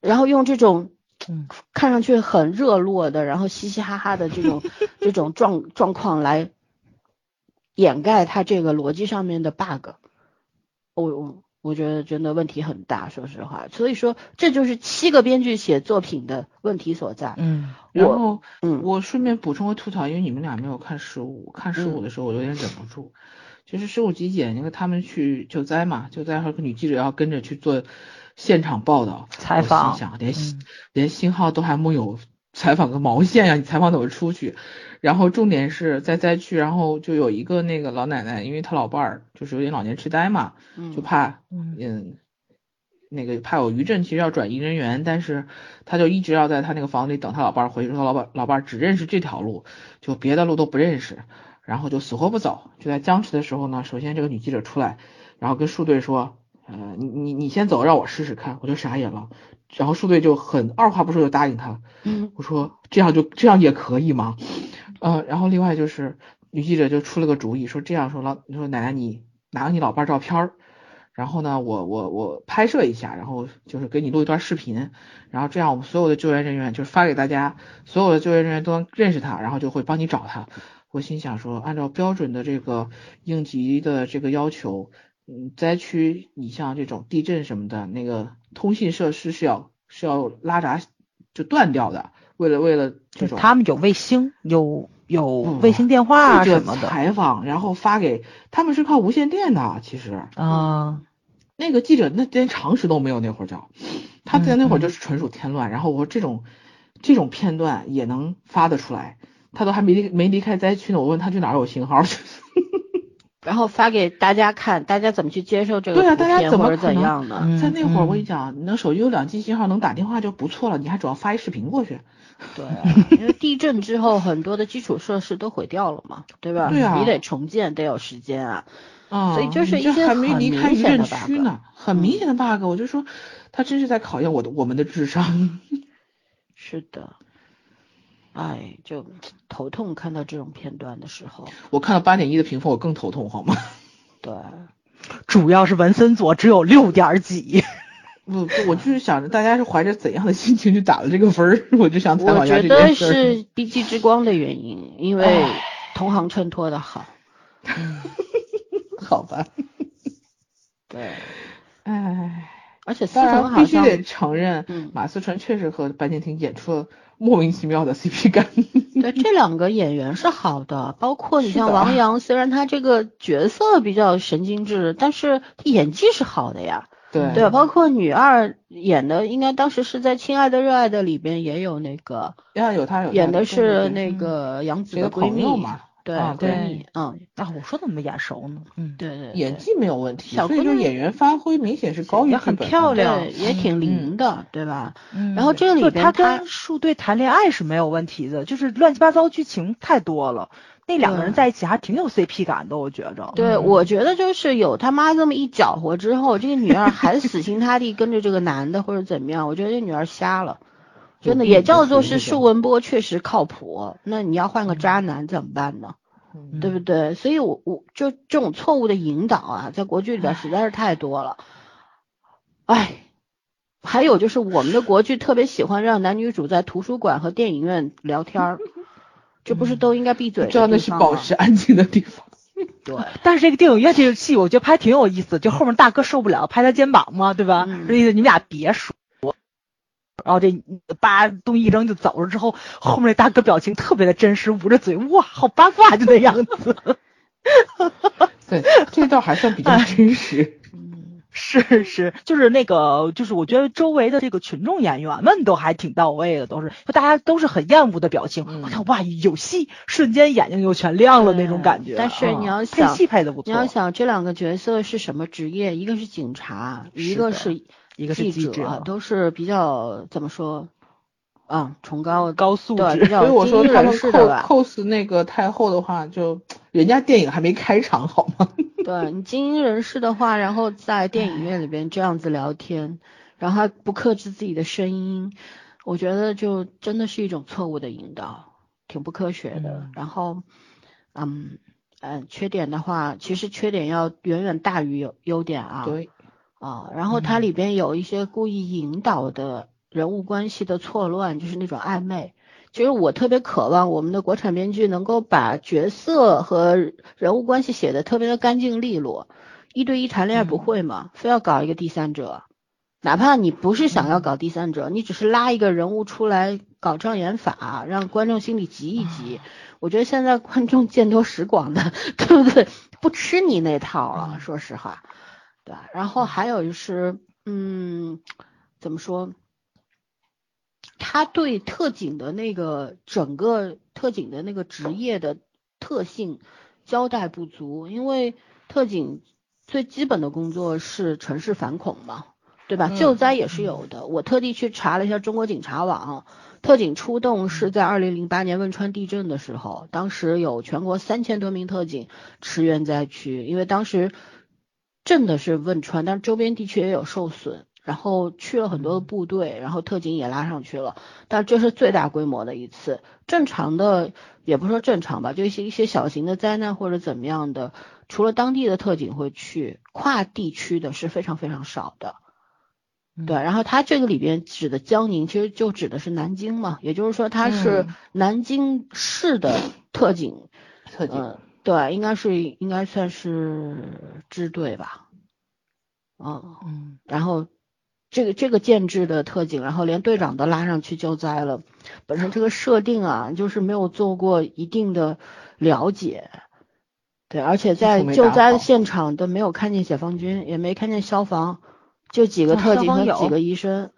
然后用这种嗯看上去很热络的，然后嘻嘻哈哈的这种 *laughs* 这种状状况来掩盖他这个逻辑上面的 bug。我我我觉得真的问题很大，说实话。所以说，这就是七个编剧写作品的问题所在。嗯然后嗯我顺便补充个吐槽，因为你们俩没有看十五，看十五嗯的时候我有点忍不住。就是十五集演那个他们去救灾嘛，救灾和女记者要跟着去做现场报道采访心想连、嗯连信号都还没有，采访个毛线呀、你采访怎么出去？然后重点是在灾区，然后就有一个那个老奶奶，因为她老伴儿就是有点老年痴呆嘛，嗯就怕嗯嗯，那个怕有余震，其实要转移人员，但是他就一直要在他那个房子里等他老伴儿回去，他老伴老伴儿只认识这条路，就别的路都不认识，然后就死活不走。就在僵持的时候呢，首先这个女记者出来，然后跟树队说，呃，你你你先走，让我试试看，我就傻眼了。然后树队就很二话不说就答应他，嗯我说这样就这样也可以吗？呃，然后另外就是女记者就出了个主意，说这样说老你说奶奶你拿个你老伴儿照片儿，然后呢我我我拍摄一下，然后就是给你录一段视频，然后这样我们所有的救援人员就是发给大家，所有的救援人员都能认识他，然后就会帮你找他。我心想说，按照标准的这个应急的这个要求，嗯，灾区你像这种地震什么的，那个通信设施是要是要拉闸就断掉的，为了为了这就种他们有卫星，有有嗯卫星电话什么的。采访，然后发给他们是靠无线电的，其实啊，那个记者那连常识都没有，那会儿叫他在那会儿嗯。就是纯属添乱。然后我说这种这种片段也能发得出来，他都还没离没离开灾区呢，我问他去哪儿有信号，然后发给大家看，大家怎么去接受这个对啊大家怎么怎样的？嗯在那会儿我跟你嗯讲，你能手机有两 G 信号能打电话就不错了，你还主要发一视频过去。对啊，*laughs* 因为地震之后很多的基础设施都毁掉了嘛，对吧？对啊你得重建，得有时间啊。啊，所以就是一些还没很离开余明显的震区 bug 呢，很明显的 bug，我就说他真是在考验我的我们的智商。*laughs* 是的，哎，就头痛，看到这种片段的时候，我看到八点一的评分，我更头痛，好吗？*laughs* 对，主要是文森佐只有六点几，*laughs* 不不，我就是想着大家是怀着怎样的心情去打了这个分儿，我就想采我访一下觉得这件事儿。是 B G 之光的原因，因为同行衬托的好，*laughs* 好吧，对，唉，而且思当成好像然必须得承认，嗯马思纯确实和白敬亭演出了莫名其妙的 CP 感。对这两个演员是好的，包括你像王阳，虽然他这个角色比较神经质，但是他演技是好的呀。对对？包括女二演的，应该当时是在《亲爱的热爱的》里边也有那个呀，有他有演的是那个杨紫的闺蜜朋友嘛，对啊闺对蜜，嗯，啊，我说怎么眼熟呢？嗯，对对，对演技没有问题，小姑娘所以说演员发挥明显是高于也很剧本的漂亮对也挺灵的，对吧？嗯然后这里边他跟树队谈恋爱是没有问题的，就是乱七八糟剧情太多了，那两个人在一起还挺有 CP 感的，我觉着。对，嗯我觉得就是有他妈这么一搅和之后，这个女二还死心塌地跟着这个男的或者怎么样，我觉得这女二瞎了，真的也叫做是舒文波确实靠谱。那你要换个渣男怎么办呢？嗯对不对？所以我我就这种错误的引导啊，在国剧里边实在是太多了。哎，还有就是我们的国剧特别喜欢让男女主在图书馆和电影院聊天儿，*laughs* 这不是都应该闭嘴的知道那是保持安静的地方。对，但是这个电影院这个戏，我觉得拍挺有意思，就后面大哥受不了，拍他肩膀嘛，对吧？意思你们俩别说。然后这叭东西一扔就走了之后，后面那大哥表情特别的真实，捂着嘴，哇，好八卦就那样子。*laughs* 对，这倒还算比较真实。嗯，*laughs* 是是，就是那个，就是我觉得周围的这个群众演员们都还挺到位的，都是就大家都是很厌恶的表情。嗯我看哇，有戏，瞬间眼睛就全亮了那种感觉。但是你要啊想配戏配的不错，你要想这两个角色是什么职业？一个是警察，一个是是一个是记者，者都是比较怎么说啊，崇高高素对，质比较所以我说他们 cos 那个太后的话，就人家电影还没开场好吗？*laughs* 对你精英人士的话，然后在电影院里边这样子聊天，然后还不克制自己的声音，我觉得就真的是一种错误的引导，挺不科学的。嗯然后，嗯嗯，缺点的话，其实缺点要远远大于优优点啊。对，啊，然后它嗯里边有一些故意引导的人物关系的错乱，就是那种暧昧。其实我特别渴望我们的国产编剧能够把角色和人物关系写的特别的干净利落，一对一谈恋爱不嗯会嘛，非要搞一个第三者，哪怕你不是想要搞第三者，你只是拉一个人物出来搞障眼法，让观众心里急一急。我觉得现在观众见多识广的，*laughs* 对不对？不吃你那套了，说实话。对吧，然后还有就是，嗯，怎么说？他对特警的那个整个特警的那个职业的特性交代不足，因为特警最基本的工作是城市反恐嘛，对吧？嗯救灾也是有的，我特地去查了一下中国警察网，特警出动是在二零零八年汶川地震的时候，当时有全国三千多名特警驰援灾区，因为当时震的是汶川，但是周边地区也有受损，然后去了很多的部队，然后特警也拉上去了，但这是最大规模的一次。正常的也不说正常吧，就一些一些小型的灾难或者怎么样的，除了当地的特警会去，跨地区的是非常非常少的。对，然后它这个里边指的江宁，其实就指的是南京嘛，也就是说它是嗯南京市的特警，特警。嗯，对，应该是应该算是支队吧，嗯，嗯，然后这个这个建制的特警，然后连队长都拉上去救灾了，本身这个设定啊，就是没有做过一定的了解，对，而且在救灾现场都没有看见解放军，也没看见消防，就几个啊特警和几个医生，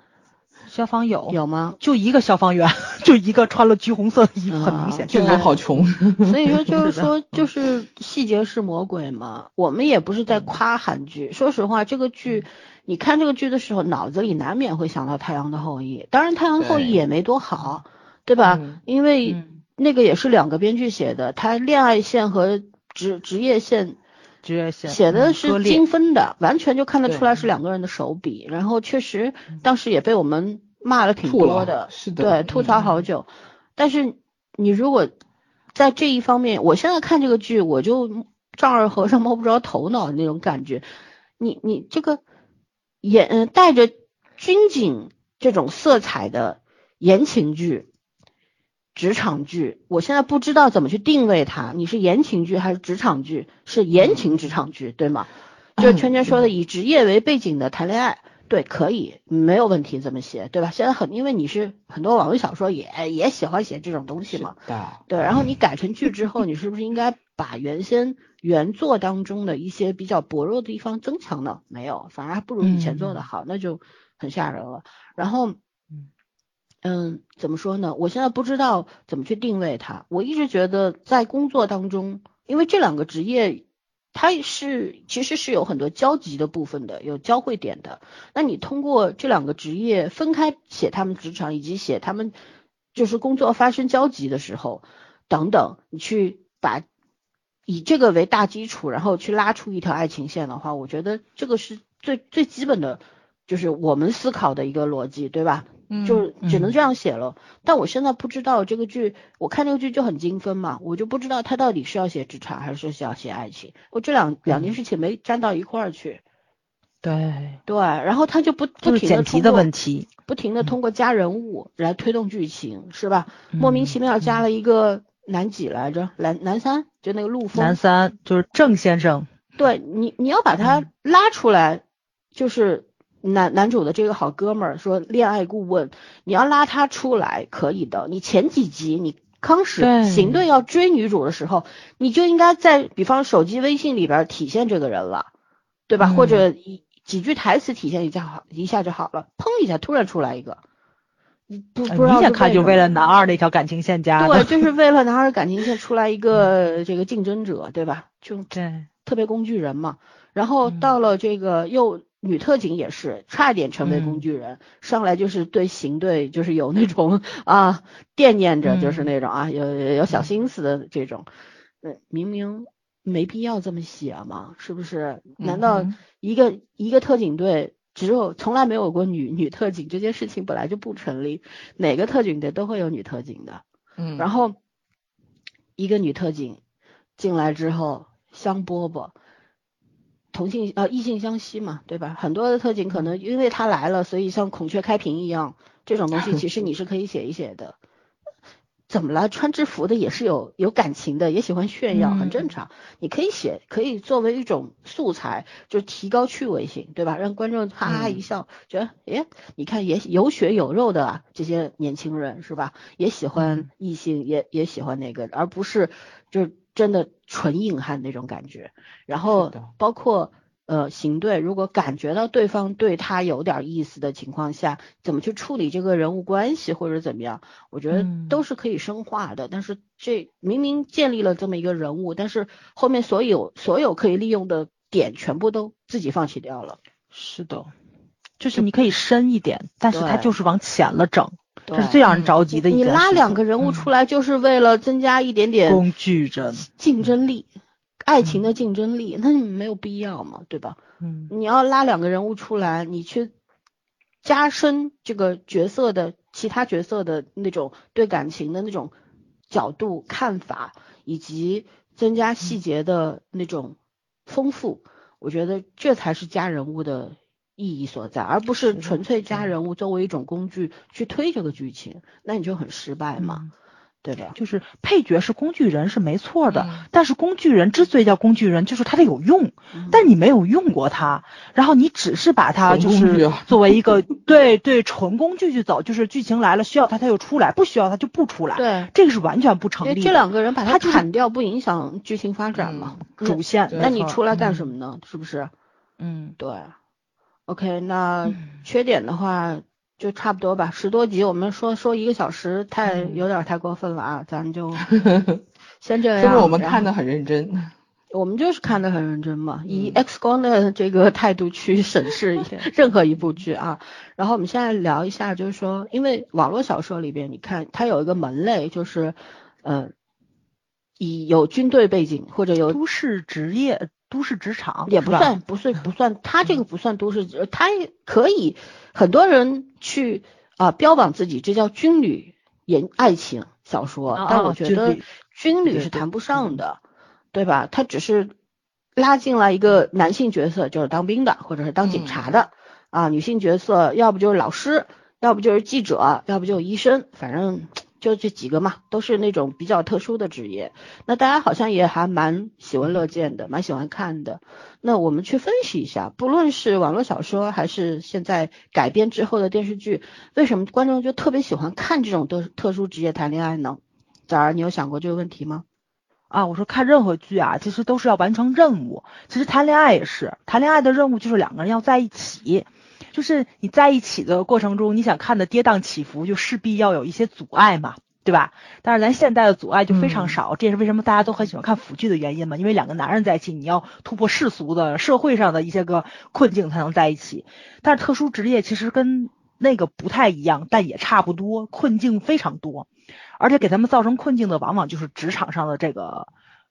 消防有有吗？就一个消防员，*laughs* 就一个穿了橘红色的衣服，很明显。啊剧组好穷，*laughs* 所以说就是说，*laughs* 就是细节是魔鬼嘛。我们也不是在夸韩剧，说实话，这个剧你看这个剧的时候，脑子里难免会想到《太阳的后裔》。当然，《太阳的后裔》也没多好，对吧？嗯因为嗯，那个也是两个编剧写的，他恋爱线和职职业线职业线写的是精分的，完全就看得出来是两个人的手笔。然后确实当时也被我们骂了挺多的，是的对，吐槽好久。但是你如果在这一方面，我现在看这个剧，我就丈二和尚摸不着头脑的那种感觉。你你这个言呃带着军警这种色彩的言情剧。职场剧，我现在不知道怎么去定位它，你是言情剧还是职场剧？是言情职场剧，对吗？就是圈圈说的以职业为背景的谈恋爱，对，可以，没有问题，这么写，对吧？现在很，因为你是很多网络小说也也喜欢写这种东西嘛，的，对，然后你改成剧之后，你是不是应该把原先原作当中的一些比较薄弱的地方增强呢？没有，反而还不如以前做的好，那就很吓人了。然后，嗯，怎么说呢？我现在不知道怎么去定位它。我一直觉得在工作当中，因为这两个职业，它是其实是有很多交集的部分的，有交汇点的。那你通过这两个职业分开写他们职场，以及写他们就是工作发生交集的时候，等等，你去把以这个为大基础，然后去拉出一条爱情线的话，我觉得这个是最最基本的，就是我们思考的一个逻辑，对吧？就只能这样写了。但我现在不知道这个剧，我看这个剧就很精分嘛，我就不知道他到底是要写职场还是是要写爱情，我这两两件事情没沾到一块儿去。对，对，然后他就不不停的剪辑的问题。不停的通过加人物来推动剧情，是吧？嗯？莫名其妙加了一个男几来着，男男三，就那个陆风男三就是郑先生，对你，你要把他嗯。拉出来，就是男男主的这个好哥们儿说恋爱顾问，你要拉他出来可以的。你前几集你康始对行队要追女主的时候，你就应该在比方手机微信里边体现这个人了，对吧？嗯或者一几句台词体现一下好一下就好了，砰一下突然出来一个，你不不知道明显看就为了男二那条感情线加对，就是为了男二感情线出来一个 *laughs* 这个竞争者，对吧？就对，特别工具人嘛。然后嗯到了这个又女特警也是差点成为工嗯具人，上来就是对刑队就是有那种啊惦念着，就是嗯那种啊有有有小心思的这种。呃，明明没必要这么写嘛，是不是？难道一个一个特警队只有从来没有过女女特警这件事情本来就不成立，哪个特警队都会有女特警的。嗯，然后一个女特警进来之后，香饽饽，同性呃异性相吸嘛，对吧？很多的特警可能因为他来了，所以像孔雀开屏一样，这种东西 *laughs* 其实你是可以写一写的。怎么了？穿制服的也是有有感情的，也喜欢炫耀，很正嗯常。你可以写，可以作为一种素材，就提高趣味性，对吧？让观众哈哈一嗯笑，觉得诶，你看也有血有肉的啊，这些年轻人是吧？也喜欢嗯异性，也也喜欢那个，而不是就真的纯硬汉那种感觉。然后包括呃行队，如果感觉到对方对他有点意思的情况下，怎么去处理这个人物关系或者怎么样，我觉得嗯都是可以深化的。但是这明明建立了这么一个人物，但是后面所有所有可以利用的点全部都自己放弃掉了。是的，就是你可以深一点，但是他就是往浅了整，这是最让人着急的一你。拉两个人物出来，就是为了增加一点点工具人，竞争力，爱情的竞争力，那你没有必要嘛，对吧？嗯你要拉两个人物出来，你去加深这个角色的其他角色的那种对感情的那种角度看法，以及增加细节的那种丰富，我觉得这才是加人物的意义所在，而不是纯粹加人物作为一种工具去推这个剧情，那你就很失败嘛，嗯对吧？就是配角是工具人是没错的，嗯但是工具人之所以叫工具人，就是他得有用，嗯但你没有用过他，然后你只是把他就是 *laughs* 作为一个 *laughs* 对对纯工具去走，就是剧情来了需要他他就出来，不需要他就不出来，对，这个是完全不成立的。这两个人把他砍掉，不影响剧情发展嘛。那主线，那你出来干嗯什么呢？是不是？嗯，对，OK，那嗯缺点的话就差不多吧，十多集我们说说一个小时，太嗯有点太过分了啊，咱就 *laughs* 先这样。说明我们看的很认真。我们就是看得很认真嘛，以嗯 X 光的这个态度去审视 *laughs* 任何一部剧啊。然后我们现在聊一下，就是说，因为网络小说里边，你看它有一个门类，就是呃，以有军队背景或者有都市职业、都市职场也不算，不算不算，他这个不算都市，呃他也可以很多人去啊、标榜自己这叫军旅言爱情小说，啊但我觉得军旅是谈不上嗯的，对吧？他只是拉进来一个男性角色，就是当兵的或者是当警察的、啊，女性角色要不就是老师，要不就是记者，要不就是医生，反正。就这几个嘛，都是那种比较特殊的职业。那大家好像也还蛮喜闻乐见的，蛮喜欢看的。那我们去分析一下，不论是网络小说还是现在改编之后的电视剧，为什么观众就特别喜欢看这种特特殊职业谈恋爱呢？早儿，你有想过这个问题吗？啊，我说看任何剧啊，其实都是要完成任务。其实谈恋爱也是，谈恋爱的任务就是两个人要在一起，就是你在一起的过程中，你想看的跌宕起伏，就势必要有一些阻碍嘛，对吧？但是咱现代的阻碍就非常嗯少，这也是为什么大家都很喜欢看腐剧的原因嘛，因为两个男人在一起，你要突破世俗的社会上的一些个困境才能在一起。但是特殊职业其实跟那个不太一样，但也差不多，困境非常多。而且给他们造成困境的，往往就是职场上的这个，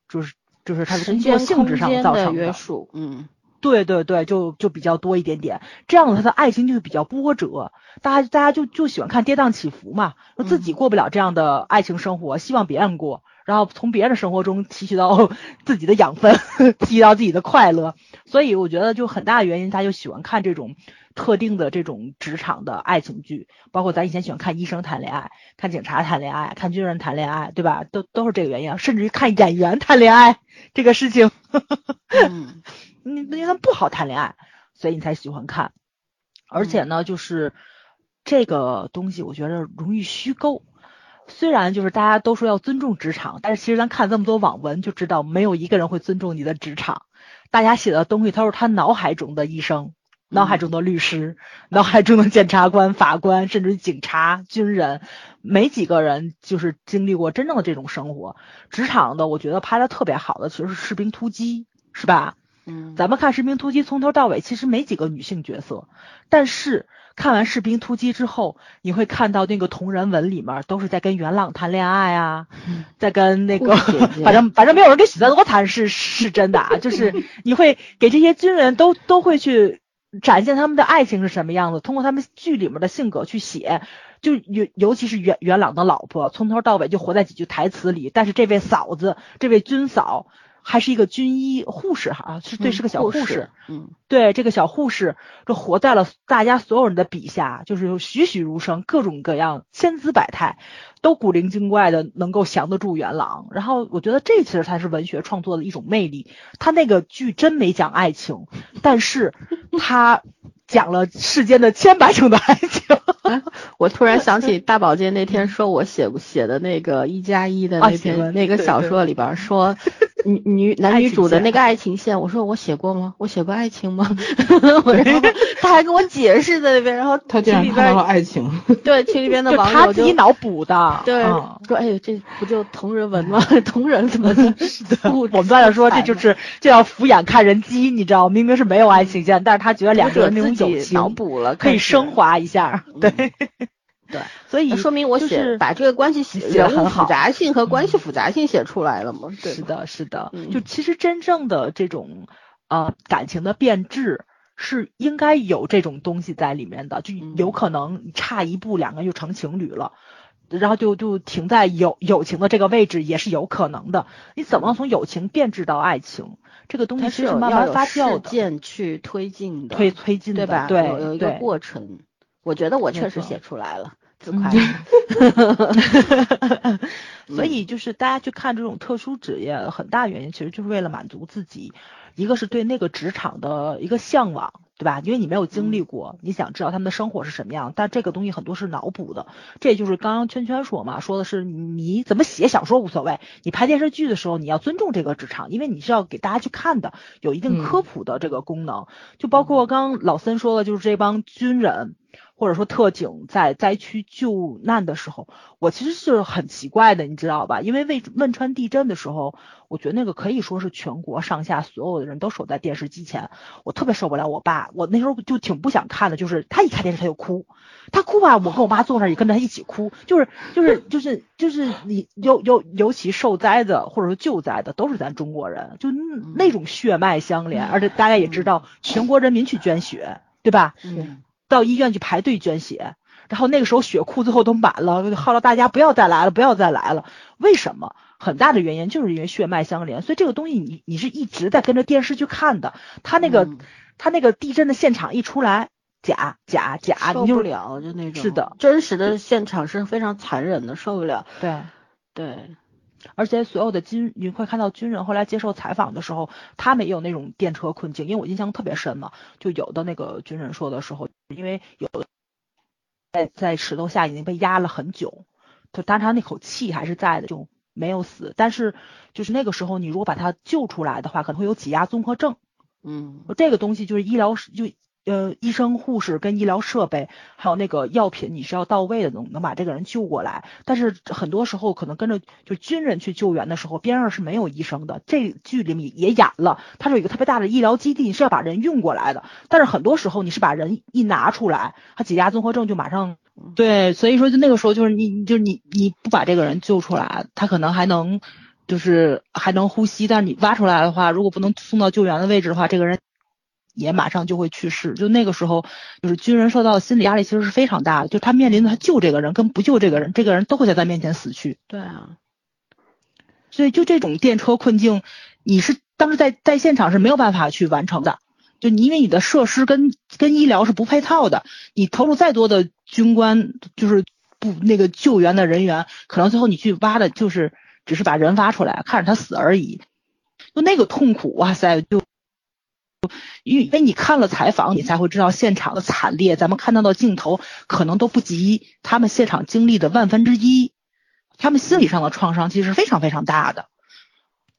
就是就是他的时工作性质上造成的。约束，嗯，对对对，就就比较多一点点。这样子他的爱情就比较波折，大家大家就就喜欢看跌宕起伏嘛，说自己嗯过不了这样的爱情生活，希望别人过，然后从别人的生活中提取到 *laughs* 自己的养分，*laughs* 提取到自己的快乐。所以我觉得就很大的原因，他就喜欢看这种特定的这种职场的爱情剧，包括咱以前喜欢看医生谈恋爱、看警察谈恋爱、看军人谈恋爱，对吧？都都是这个原因，甚至于看演员谈恋爱这个事情，*laughs* 嗯，你因为他们不好谈恋爱，所以你才喜欢看。而且呢，就是这个东西，我觉得容易虚构。虽然就是大家都说要尊重职场，但是其实咱看这么多网文就知道，没有一个人会尊重你的职场。大家写的东西都是他脑海中的医生、脑海中的律师、脑海中的检察官、法官，甚至警察、军人，没几个人就是经历过真正的这种生活。职场的，我觉得拍的特别好的其实是《士兵突击》，是吧？嗯，咱们看《士兵突击》从头到尾其实没几个女性角色，但是看完《士兵突击》之后，你会看到那个同人文里面都是在跟元朗谈恋爱啊，在跟那个 *laughs* 反正反正没有人跟许三多谈是是真的啊，就是 *laughs* 你会给这些军人都都会去展现他们的爱情是什么样子，通过他们剧里面的性格去写。就尤尤其是元元朗的老婆，从头到尾就活在几句台词里。但是这位嫂子，这位军嫂，还是一个军医护士哈，是对，嗯是个小护士。嗯对这个小护士，就活在了大家所有人的笔下，就是栩栩如生，各种各样，千姿百态，都古灵精怪的，能够降得住元朗。然后我觉得这其实才是文学创作的一种魅力。他那个剧真没讲爱情，但是他讲了世间的千百种的爱情。*laughs* 我突然想起大宝剑那天说我写写的那个一加一的啊那篇、那个小说里边儿说女女男女主的那个爱情线，我说我写过吗？我写过爱情吗？*laughs* 我然后他还跟我解释在那边，然后他竟然看到了爱情，*laughs* 对群里边的就网友就他自己脑补的，对嗯说哎呦这不就同人文吗？*laughs* 同人怎么是的我们在这说，这就是这叫俯眼看人机，你知道吗？明明是没有爱情线，但是他觉得两个人那种友情脑补了，可以升华一下，对对，所以说明我写、就是把这个关系写写得人物很好复杂性和关系复杂性写出来了嘛？对，是的，是的，嗯就其实真正的这种呃感情的变质。是应该有这种东西在里面的，就嗯有可能差一步两个就成情侣了，然后就就停在友友情的这个位置也是有可能的。你怎么从友情变质到爱情？这个东西是慢慢发酵事的，件去推进的，推推进的，对吧？对，有有一个过程。我觉得我确实写出来了，自嗯夸。*laughs* 所以就是大家去看这种特殊职业，很大原因其实就是为了满足自己，一个是对那个职场的一个向往，对吧？因为你没有经历过，你想知道他们的生活是什么样，但这个东西很多是脑补的。这也就是刚刚圈圈说嘛，说的是你怎么写小说无所谓，你拍电视剧的时候你要尊重这个职场，因为你是要给大家去看的，有一定科普的这个功能。就包括刚刚老森说的，就是这帮军人。或者说特警在灾区救难的时候，我其实是很奇怪的，你知道吧？因为汶汶川地震的时候，我觉得那个可以说是全国上下所有的人都守在电视机前，我特别受不了我爸，我那时候就挺不想看的，就是他一看电视他就哭，他哭吧，我跟我妈坐那儿也跟着他一起哭，就是就是就是就是你尤尤尤其受灾的或者说救灾的都是咱中国人，就那种血脉相连，而且大家也知道全国人民去捐血，对吧？嗯到医院去排队捐血，然后那个时候血库最后都满了，号召大家不要再来了，不要再来了。为什么？很大的原因就是因为血脉相连，所以这个东西你你是一直在跟着电视去看的。他那个、嗯他那个地震的现场一出来，假假假，受你就不了，就那种是的，真实的现场是非常残忍的，受不了。对。对，而且所有的军，你会看到军人后来接受采访的时候，他们也有那种电车困境，因为我印象特别深嘛，就有的那个军人说的时候，因为有的在在石头下已经被压了很久，就当然他那口气还是在的，就没有死，但是就是那个时候你如果把他救出来的话，可能会有挤压综合症，嗯。这个东西就是医疗就呃医生护士跟医疗设备还有那个药品你是要到位的，能能把这个人救过来。但是很多时候可能跟着就军人去救援的时候，边上是没有医生的。这剧里面也演了，它是有一个特别大的医疗基地，你是要把人运过来的。但是很多时候你是把人一拿出来，他挤压综合症就马上。对，所以说就那个时候就是你，你就是你，你不把这个人救出来，他可能还能，就是还能呼吸，但是你挖出来的话，如果不能送到救援的位置的话，这个人也马上就会去世。就那个时候，就是军人受到的心理压力其实是非常大的，就他面临的他救这个人跟不救这个人，这个人都会在他面前死去。对啊，所以就这种电车困境，你是当时在在现场是没有办法去完成的。就你因为你的设施跟跟医疗是不配套的，你投入再多的军官，就是不那个救援的人员，可能最后你去挖的就是只是把人挖出来，看着他死而已。就那个痛苦，哇塞，就因为你看了采访，你才会知道现场的惨烈。咱们看到的镜头可能都不及他们现场经历的万分之一，他们心理上的创伤其实非常非常大的。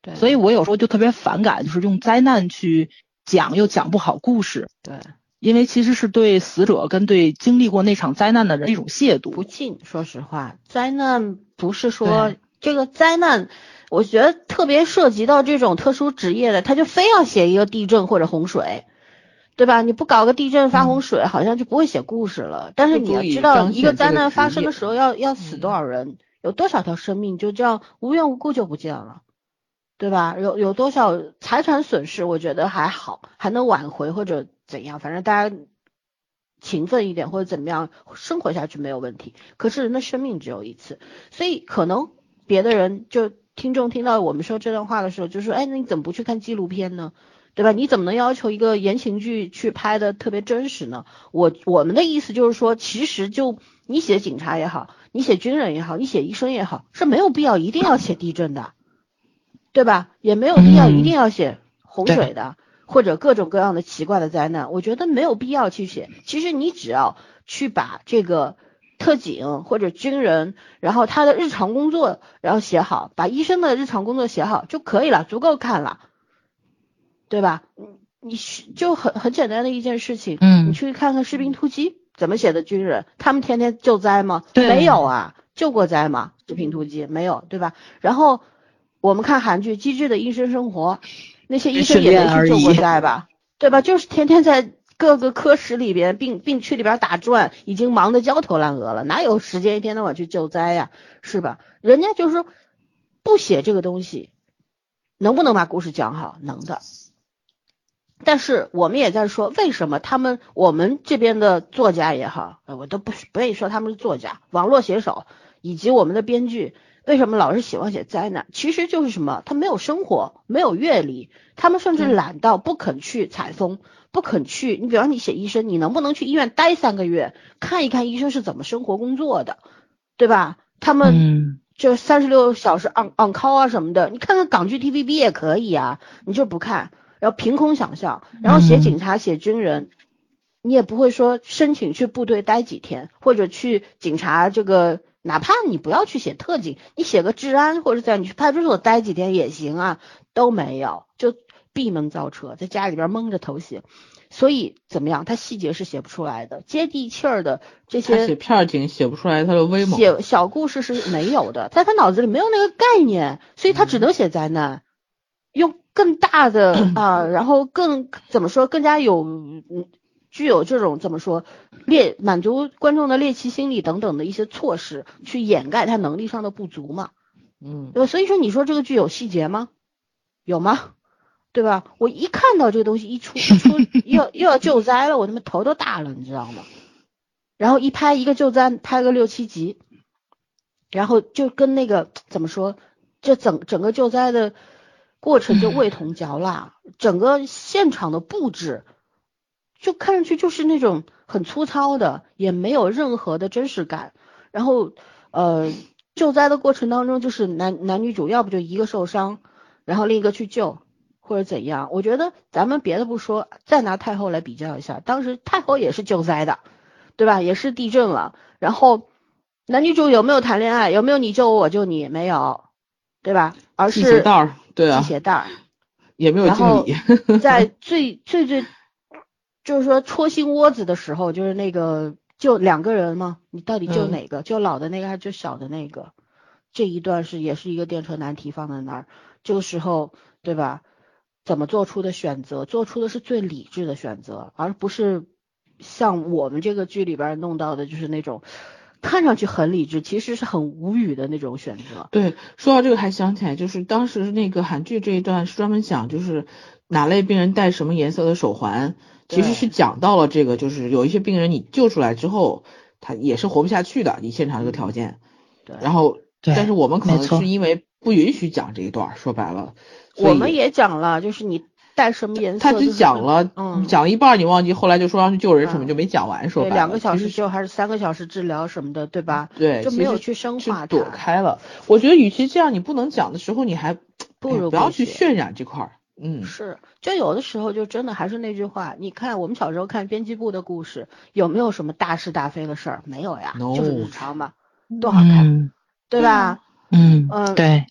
对，所以我有时候就特别反感，就是用灾难去讲又讲不好故事。对，因为其实是对死者跟对经历过那场灾难的人一种亵渎。不敬。说实话，灾难不是说这个灾难，我觉得特别涉及到这种特殊职业的，他就非要写一个地震或者洪水，对吧？你不搞个地震发洪水，好像就不会写故事了。但是你要知道，一个灾难发生的时候要要死多少人，有多少条生命就这样无缘无故就不见了。对吧？有有多少财产损失？我觉得还好，还能挽回或者怎样，反正大家勤奋一点或者怎么样，生活下去没有问题。可是人的生命只有一次，所以可能别的人就听众听到我们说这段话的时候，就说：“哎，那你怎么不去看纪录片呢？对吧？你怎么能要求一个言情剧去拍的特别真实呢？”我我们的意思就是说，其实就你写警察也好，你写军人也好，你写医生也好，是没有必要一定要写地震的。对吧？也没有必要一定要写洪水的，或者各种各样的奇怪的灾难，我觉得没有必要去写。其实你只要去把这个特警或者军人，然后他的日常工作，然后写好，把医生的日常工作写好就可以了，足够看了，对吧？你就很很简单的一件事情，嗯，你去看看《士兵突击》怎么写的军人，他们天天救灾吗？没有啊，救过灾吗？《士兵突击》没有，对吧？然后。我们看韩剧《机智的医生生活》，那些医生也没去救过灾吧，对吧？就是天天在各个科室里边、病病区里边打转，已经忙得焦头烂额了，哪有时间一天到晚去救灾呀？是吧？人家就是说不写这个东西，能不能把故事讲好？能的。但是我们也在说，为什么他们我们这边的作家也好，我都不不愿意说他们是作家，网络写手以及我们的编剧。为什么老是喜欢写灾难？其实就是什么，他没有生活，没有阅历，他们甚至懒到不肯去采风，不肯去。你比方你写医生，你能不能去医院待三个月，看一看医生是怎么生活工作的，对吧？他们就三十六小时 on on call 啊什么的，你看看港剧 TVB 也可以啊，你就不看，然后凭空想象，然后写警察、写军人，你也不会说申请去部队待几天，或者去警察这个。哪怕你不要去写特警，你写个治安或者在你去派出所待几天也行啊，都没有，就闭门造车，在家里边蒙着头写。所以怎么样，他细节是写不出来的，接地气儿的这些写片警写不出来他的威猛，写小故事是没有的，在他脑子里没有那个概念，所以他只能写灾难，用更大的 *clears throat* 啊，然后更怎么说，更加有嗯。具有这种怎么说猎满足观众的猎奇心理等等的一些措施，去掩盖他能力上的不足嘛？嗯，对吧？所以说你说这个剧有细节吗？有吗？对吧？我一看到这个东西一出出又又要救灾了，我他妈头都大了，你知道吗？然后一拍一个救灾，拍个六七集，然后就跟那个怎么说，这整整个救灾的过程就味同嚼蜡，整个现场的布置。就看上去就是那种很粗糙的，也没有任何的真实感。然后，呃，救灾的过程当中，就是男男女主要不就一个受伤，然后另一个去救或者怎样。我觉得咱们别的不说，再拿太后来比较一下，当时太后也是救灾的，对吧？也是地震了，然后男女主有没有谈恋爱？有没有你救我，我救你？没有，对吧？而是系鞋带儿，对啊，系鞋带儿也没有敬礼，*laughs* 在最最最。就是说戳心窝子的时候，就是那个救两个人吗？你到底救哪个？救老的那个还是救小的那个？这一段是也是一个电车难题放在那儿。这个时候，对吧？怎么做出的选择？做出的是最理智的选择，而不是像我们这个剧里边弄到的，就是那种看上去很理智，其实是很无语的那种选择。对，说到这个还想起来，就是当时那个韩剧这一段是专门讲，就是哪类病人戴什么颜色的手环。其实是讲到了这个，就是有一些病人你救出来之后，他也是活不下去的，你现场这个条件。对。然后，但是我们可能是因为不允许讲这一段，说白了。我们也讲了，就是你带什么颜色？他只讲了，嗯，讲一半你忘记，后来就说要去救人什么，嗯就没讲完。说对，白了两个小时救还是三个小时治疗什么的，对吧？对，就没有去深是化它躲开了。我觉得与其这样，你不能讲的时候，你还哎不如不要去渲染这块儿。嗯，是，就有的时候就真的还是那句话，你看我们小时候看编辑部的故事，有没有什么大是大非的事儿？没有呀 No 就是日常嘛，多好看，嗯对吧？嗯嗯对，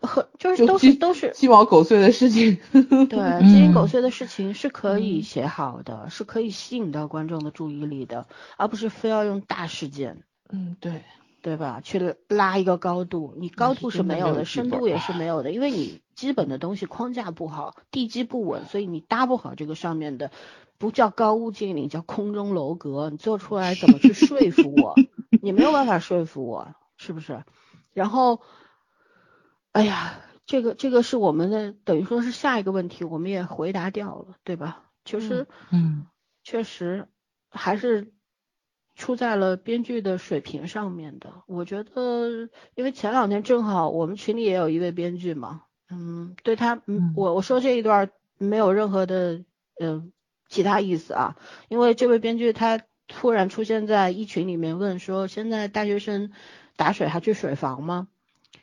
和就是都是都是鸡毛狗碎的事情。*laughs* 对鸡零狗嗯碎的事情是可以嗯写好的，是可以吸引到观众的注意力的，而不是非要用大事件。嗯，对，对吧？去拉一个高度，你高度是没有的，深度也是没有的，因为你基本的东西框架不好，地基不稳，所以你搭不好这个上面的，不叫高屋建瓴，叫空中楼阁。你做出来怎么去说服我？*laughs* 你没有办法说服我，是不是？然后，哎呀，这个这个是我们的，等于说是下一个问题，我们也回答掉了，对吧？就是。嗯确实还是出在了编剧的水平上面的。我觉得，因为前两天正好我们群里也有一位编剧嘛，嗯，对他，嗯嗯，我我说这一段没有任何的嗯其他意思啊，因为这位编剧他突然出现在一群里面问说，现在大学生打水还去水房吗？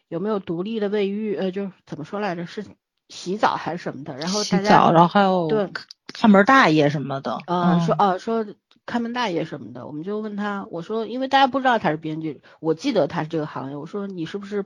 有没有独立的卫浴？呃，就怎么说来着？是洗澡还是什么的？然后大家洗澡，然后还有对看门大爷什么的，呃，嗯说呃说看门大爷什么的，我们就问他，我说因为大家不知道他是编剧，我记得他是这个行业，我说你是不是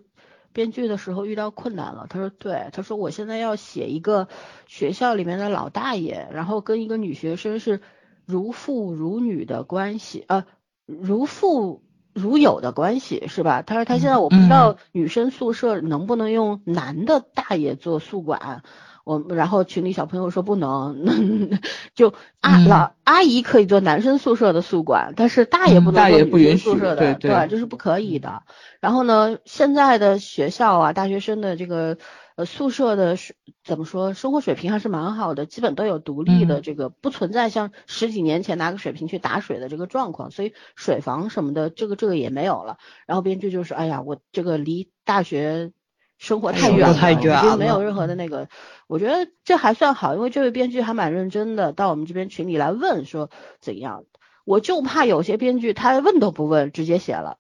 编剧的时候遇到困难了？他说对，他说我现在要写一个学校里面的老大爷，然后跟一个女学生是如父如女的关系，呃，如父。如友的关系是吧？他说他现在我不知道女生宿舍能不能用男的大爷做宿管，我然后群里小朋友说不能，*laughs* 就啊、嗯老阿姨可以做男生宿舍的宿管，但是大爷嗯不能大做女生爷不允许宿舍的，对对这是不可以的。然后呢，现在的学校啊，大学生的这个呃宿舍的水怎么说，生活水平还是蛮好的，基本都有独立的嗯这个，不存在像十几年前拿个水瓶去打水的这个状况，所以水房什么的，这个这个也没有了。然后编剧就说，哎呀，我这个离大学生活太远了，太远了没有任何的那个。我觉得这还算好，因为这位编剧还蛮认真的，到我们这边群里来问说怎样。我就怕有些编剧他问都不问，直接写了。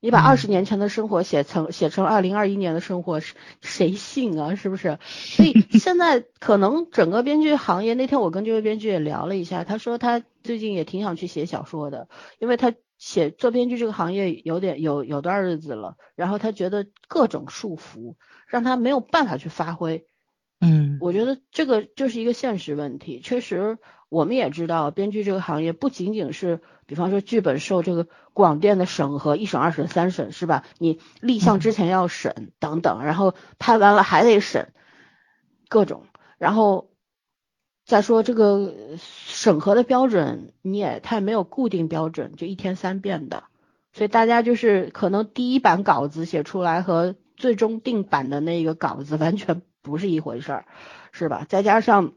你把嗯二十年前的生活写成写成二零二一年的生活，谁信啊？是不是？所以现在可能整个编剧行业，那天我跟这位编剧也聊了一下，他说他最近也挺想去写小说的，因为他写做编剧这个行业有点有有段日子了，然后他觉得各种束缚让他没有办法去发挥。嗯我觉得这个就是一个现实问题。确实，我们也知道，编剧这个行业不仅仅是，比方说剧本受这个广电的审核，一审、二审、三审，是吧？你立项之前要审等等，然后拍完了还得审，各种，然后再说这个审核的标准，你也太没有固定标准，就一天三遍的，所以大家就是可能第一版稿子写出来和最终定版的那个稿子完全不是一回事儿，是吧？再加上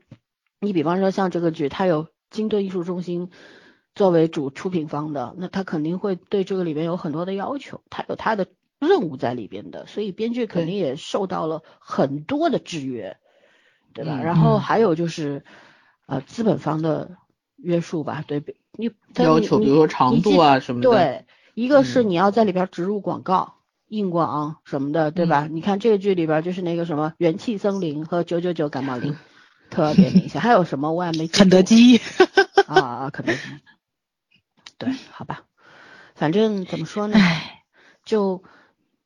你比方说像这个剧，它有金盾艺术中心作为主出品方的，那他肯定会对这个里边有很多的要求，他有他的任务在里边的，所以编剧肯定也受到了很多的制约，对吧？嗯然后嗯还有就是呃资本方的约束吧，对你他要求，比如说长度啊什么的。对，一个是嗯你要在里边植入广告、硬广什么的，对吧？你看这个剧里边就是那个什么元气森林和九九九感冒灵，*laughs* 特别明显。还有什么我也没肯德基，*laughs* 啊啊，肯德基。对，好吧，反正怎么说呢，就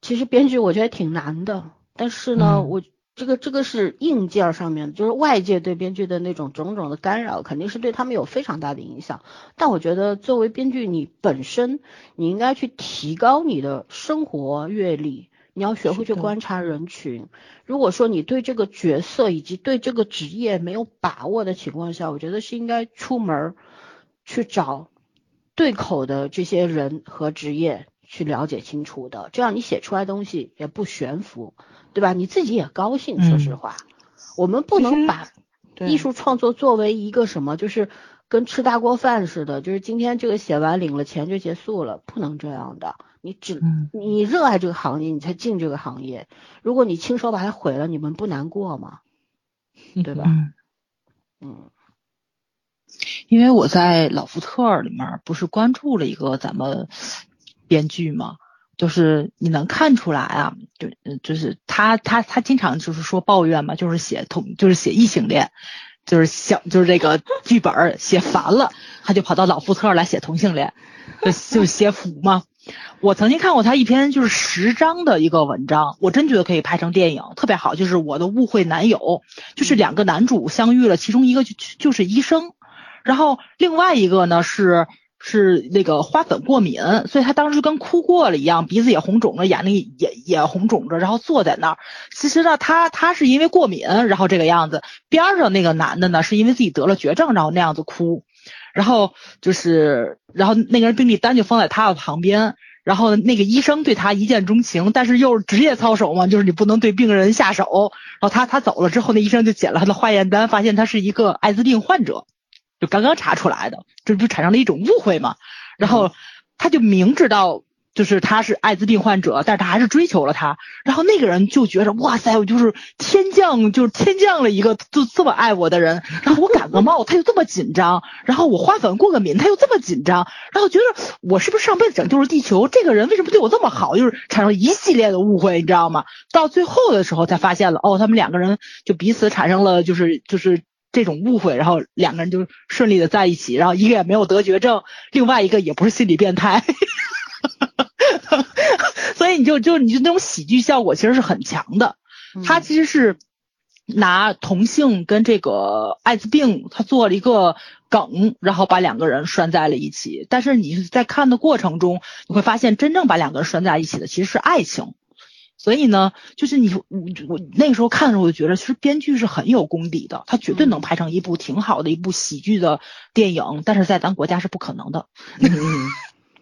其实编剧我觉得挺难的，但是呢，嗯我这个这个是硬件上面，就是外界对编剧的那种种种的干扰，肯定是对他们有非常大的影响。但我觉得作为编剧，你本身你应该去提高你的生活阅历，你要学会去观察人群。如果说你对这个角色以及对这个职业没有把握的情况下，我觉得是应该出门儿去找对口的这些人和职业去了解清楚的，这样你写出来东西也不悬浮，对吧？你自己也高兴。说实嗯话，我们不能把艺术创作作为一个什么，就是跟吃大锅饭似的，就是今天这个写完领了钱就结束了，不能这样的。你只嗯你热爱这个行业，你才进这个行业。如果你亲手把它毁了，你们不难过吗？对吧？嗯，嗯因为我在老福特里面不是关注了一个咱们编剧嘛，就是你能看出来啊，就就是他他他经常就是说抱怨嘛，就是写同就是写异性恋，就是想就是这个剧本写烦了，他就跑到老福特来写同性恋，就就写腐嘛。我曾经看过他一篇就是十章的一个文章，我真觉得可以拍成电影，特别好。就是我的误会男友，就是两个男主相遇了，其中一个就就是医生，然后另外一个呢是是那个花粉过敏，所以他当时就跟哭过了一样，鼻子也红肿着，眼睛也也红肿着，然后坐在那儿。其实呢，他他是因为过敏，然后这个样子。边上那个男的呢，是因为自己得了绝症，然后那样子哭。然后就是，然后那个人病历单就放在他的旁边，然后那个医生对他一见钟情，但是又是职业操守嘛，就是你不能对病人下手。然后他他走了之后，那医生就捡了他的化验单，发现他是一个艾滋病患者，就刚刚查出来的，这不产生了一种误会嘛？然后他就明知道。就是他是艾滋病患者，但是他还是追求了他。然后那个人就觉得，哇塞，我就是天降，就是天降了一个就这么爱我的人。然后我感个冒，他就这么紧张。然后我花粉过个敏，他又这么紧张。然后觉得我是不是上辈子拯救了地球？这个人为什么对我这么好？就是产生一系列的误会，你知道吗？到最后的时候才发现了，哦，他们两个人就彼此产生了就是就是这种误会，然后两个人就顺利的在一起。然后一个也没有得绝症，另外一个也不是心理变态。*laughs* 所以你就就你就那种喜剧效果其实是很强的，他其实是拿同性跟这个艾滋病，他做了一个梗，然后把两个人拴在了一起。但是你在看的过程中，你会发现真正把两个人拴在一起的其实是爱情。所以呢，就是你我我那个时候看的时候，我就觉得其实编剧是很有功底的，他绝对能拍成一部挺好的一部喜剧的电影，但是在咱国家是不可能的。嗯，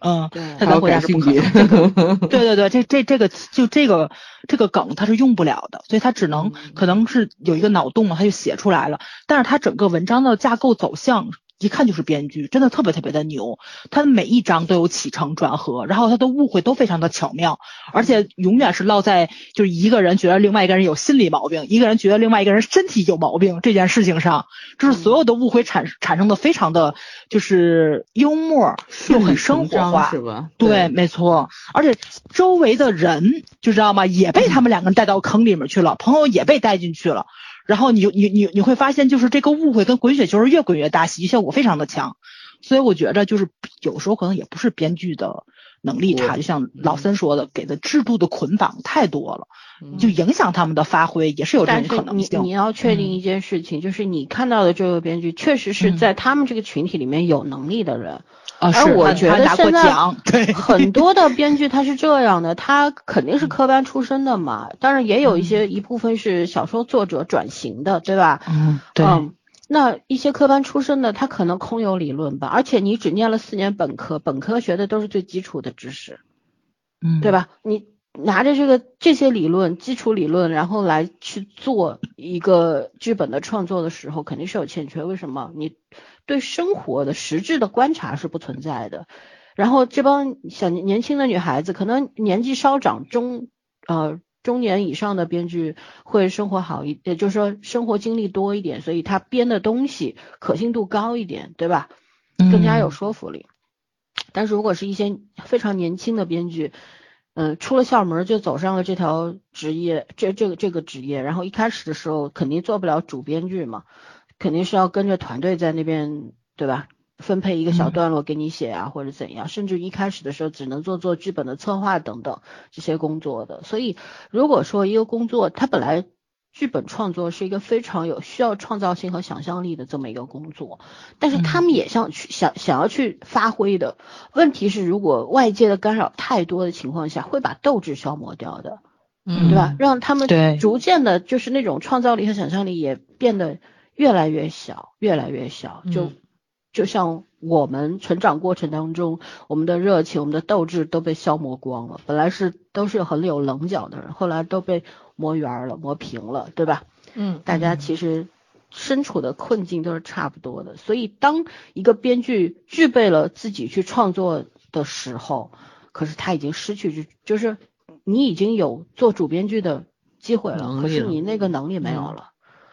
*laughs* 嗯，对在咱国家是不可能。这个对对对，这这这个就这个这个梗他是用不了的，所以他只能可能是有一个脑洞嘛，他就写出来了。但是他整个文章的架构走向。一看就是编剧，真的特别特别的牛。他的每一章都有起承转合，然后他的误会都非常的巧妙，而且永远是落在就是一个人觉得另外一个人有心理毛病，一个人觉得另外一个人身体有毛病这件事情上，就是所有的误会产产生的非常的就是幽默又很生活化，是吧？对，没错。而且周围的人就知道吗？也被他们两个人带到坑里面去了，朋友也被带进去了。然后你你你你会发现，就是这个误会跟滚雪球是越滚越大，喜剧效果非常的强。所以我觉着就是有时候可能也不是编剧的能力差，就像老森说的，给的制度的捆绑太多了，就影响他们的发挥，也是有这种可能性。你你要确定一件事情，就是你看到的这个编剧确实是在他们这个群体里面有能力的人。啊，而我觉得现在对很多的编剧他是这样的，他肯定是科班出身的嘛，当然也有一些一部分是小说作者转型的，对吧？嗯，对。嗯，那一些科班出身的，他可能空有理论吧，而且你只念了四年本科，本科学的都是最基础的知识，嗯，对吧？你拿着这个这些理论、基础理论，然后来去做一个剧本的创作的时候，肯定是有欠缺。为什么？你对生活的实质的观察是不存在的，然后这帮小年轻的女孩子，可能年纪稍长中呃中年以上的编剧会生活好一，也就是说生活经历多一点，所以他编的东西可信度高一点，对吧？更加有说服力。嗯、但是如果是一些非常年轻的编剧，嗯、呃，出了校门就走上了这条职业，这这个这个职业，然后一开始的时候肯定做不了主编剧嘛。肯定是要跟着团队在那边，对吧？分配一个小段落给你写啊，嗯、或者怎样，甚至一开始的时候只能做做剧本的策划等等这些工作的。所以，如果说一个工作它本来剧本创作是一个非常有需要创造性和想象力的这么一个工作，但是他们也想去、嗯、想想要去发挥的。问题是，如果外界的干扰太多的情况下，会把斗志消磨掉的，嗯，对吧？让他们逐渐的，就是那种创造力和想象力也变得。越来越小，越来越小，就、嗯、就像我们成长过程当中，我们的热情、我们的斗志都被消磨光了。本来是都是很有棱角的人，后来都被磨圆了、磨平了，对吧？嗯，大家其实身处的困境都是差不多的。所以，当一个编剧具备了自己去创作的时候，可是他已经失去，就是你已经有做主编剧的机会了，可是你那个能力没有了。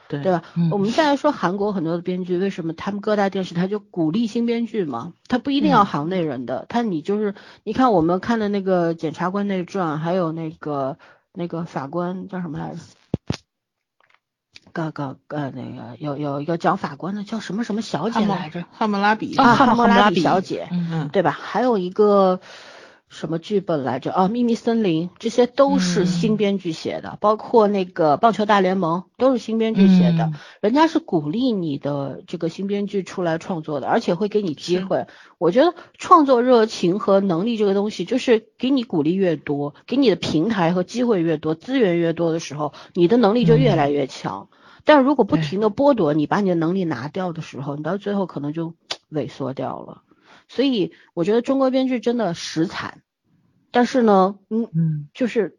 对对吧？嗯我们现在说韩国很多的编剧，为什么他们各大电视台就鼓励新编剧嘛？他不一定要行内人的，他你就是你看我们看的那个《检察官内传》，还有那个那个法官叫什么来着？个个呃那个有有一个讲法官的叫什么什么小姐来着？汉谟拉比啊，汉谟拉比谟拉比小姐，嗯对吧？还有一个什么剧本来着？啊，《秘密森林》，这些都是新嗯编剧写的，包括那个《棒球大联盟》都是新编剧写的。嗯人家是鼓励你的这个新编剧出来创作的，而且会给你机会。我觉得创作热情和能力这个东西，就是给你鼓励越多，给你的平台和机会越多，资源越多的时候，你的能力就越来越强。但如果不停的剥夺你，把你的能力拿掉的时候，你到最后可能就 *tsk* 萎缩掉了。所以我觉得中国编剧真的实惨，但是呢，嗯，嗯就是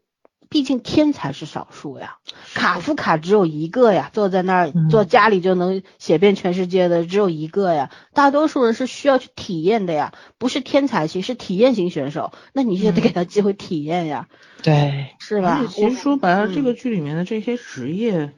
毕竟天才是少数呀，卡夫卡只有一个呀，坐在那儿嗯坐家里就能写遍全世界的只有一个呀，大多数人是需要去体验的呀，不是天才型，是体验型选手，那你就得给他机会体验呀，对，是吧？其实说白了，嗯这个剧里面的这些职业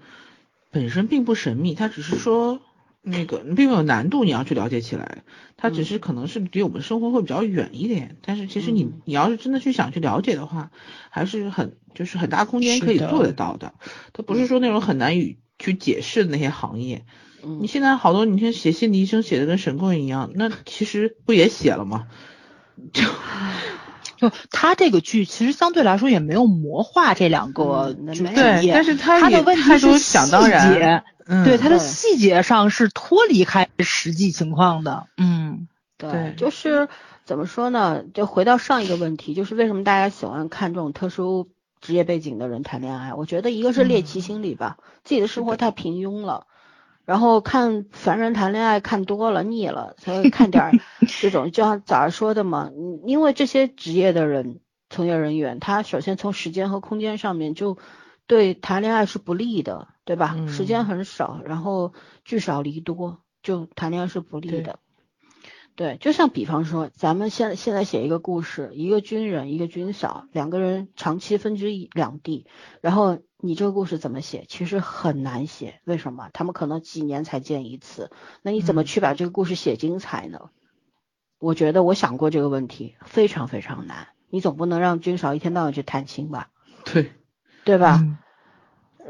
本身并不神秘，它只是说那个并没有难度，你要去了解起来，它只是可能是离我们生活会比较远一点。但是其实你嗯你要是真的去想去了解的话，还是很就是很大空间可以做得到的。它不是说那种很难以去解释的那些行业。嗯你现在好多你看写心理医生写的跟神棍一样，那其实不也写了吗？就 *laughs* 就他这个剧其实相对来说也没有魔化这两个职嗯那业，但是他的问题是想当细节然，嗯，对他的细节上是脱离开实际情况的，嗯。对对，就是怎么说呢？就回到上一个问题，就是为什么大家喜欢看这种特殊职业背景的人谈恋爱？我觉得一个是猎奇心理吧，自己的生活太平庸了，然后看凡人谈恋爱看多了腻了，才会看点儿 *laughs* 这种，就像早上说的嘛，嗯因为这些职业的人，从业人员，他首先从时间和空间上面就对谈恋爱是不利的，对吧？嗯时间很少，然后聚少离多，就谈恋爱是不利的。对，就像比方说，咱们现在现在写一个故事，一个军人，一个军嫂，两个人长期分居两地，然后你这个故事怎么写？其实很难写，为什么？他们可能几年才见一次，那你怎么嗯去把这个故事写精彩呢？我觉得我想过这个问题，非常非常难。你总不能让军嫂一天到晚去探亲吧，对，对吧？嗯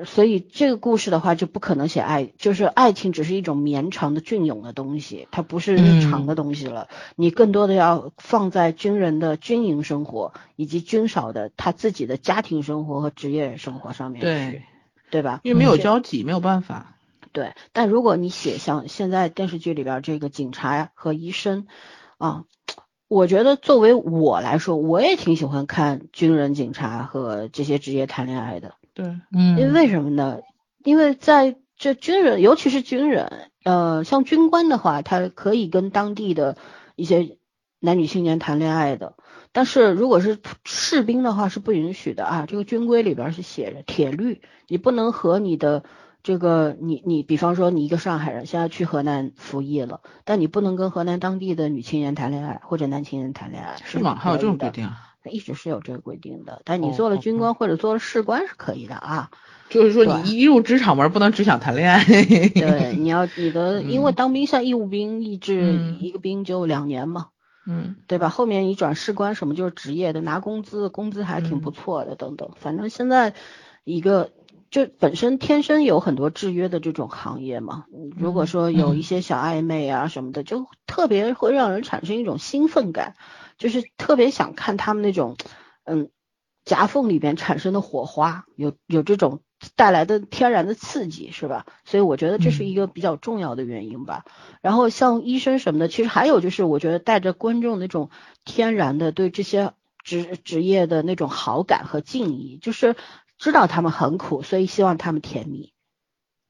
所以这个故事的话就不可能写爱，就是爱情只是一种绵长的隽永的东西，它不是日常的东西了。你更多的要放在军人的军营生活以及军嫂的他自己的家庭生活和职业生活上面去，对，对吧？因为没有交集，没有办法。对，但如果你写像现在电视剧里边这个警察和医生啊，我觉得作为我来说，我也挺喜欢看军人、警察和这些职业谈恋爱的。对，嗯，因为为什么呢？因为在这军人，尤其是军人，呃，像军官的话，他可以跟当地的一些男女青年谈恋爱的。但是如果是士兵的话，是不允许的啊。这个军规里边是写着铁律，你不能和你的这个你你，比方说你一个上海人现在去河南服役了，但你不能跟河南当地的女青年谈恋爱或者男青年谈恋爱，是吗？还有这种规定啊？一直是有这个规定的，但你哦做了军官或者做了士官是可以的啊。就是说你一入职场门，不能只想谈恋爱。对，你要 *laughs* 你的，因为嗯当兵像义务兵一制，嗯一个兵就两年嘛，嗯，对吧？后面你转士官什么就是职业的，拿工资，工资还挺不嗯错的，等等。反正现在一个就本身天生有很多制约的这种行业嘛，如果嗯说有一嗯些小暧昧啊什么的，就特别会让人产生一种兴奋感，就是特别想看他们那种，嗯，夹缝里边产生的火花，有有这种带来的天然的刺激，是吧？所以我觉得这是一个比较重要的原因吧。然后像医生什么的，其实还有就是，我觉得带着观众那种天然的对这些职职业的那种好感和敬意，就是知道他们很苦，所以希望他们甜蜜。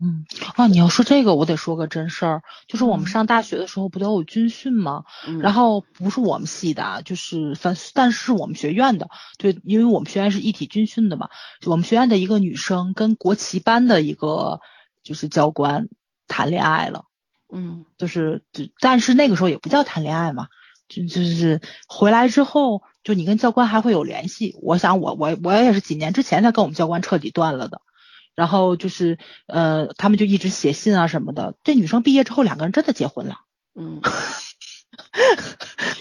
嗯，啊，你要说这个，我得说个真事儿，就是我们嗯上大学的时候不都有军训吗？嗯，然后不是我们系的啊，就是反但是我们学院的，对，因为我们学院是一体军训的嘛，我们学院的一个女生跟国旗班的一个就是教官谈恋爱了，嗯就是就但是那个时候也不叫谈恋爱嘛，就就是回来之后，就你跟教官还会有联系。我想我我我也是几年之前才跟我们教官彻底断了的。然后就是呃，他们就一直写信啊什么的。这女生毕业之后，两个人真的结婚了。*laughs* *laughs* 嗯，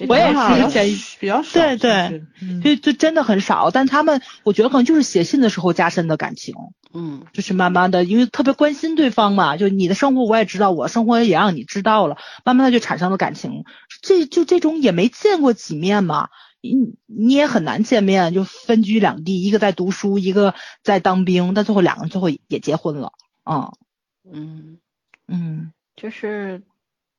我也比较是前比较少，对对就就真的很少，但他们我觉得可能就是写信的时候加深的感情，嗯就是慢慢的，因为特别关心对方嘛，就你的生活我也知道，我生活也让你知道了，慢慢的就产生了感情。这就这种也没见过几面嘛，你你也很难见面，就分居两地，一个在读书，一个在当兵，但最后两个人最后也结婚了。嗯嗯，嗯就是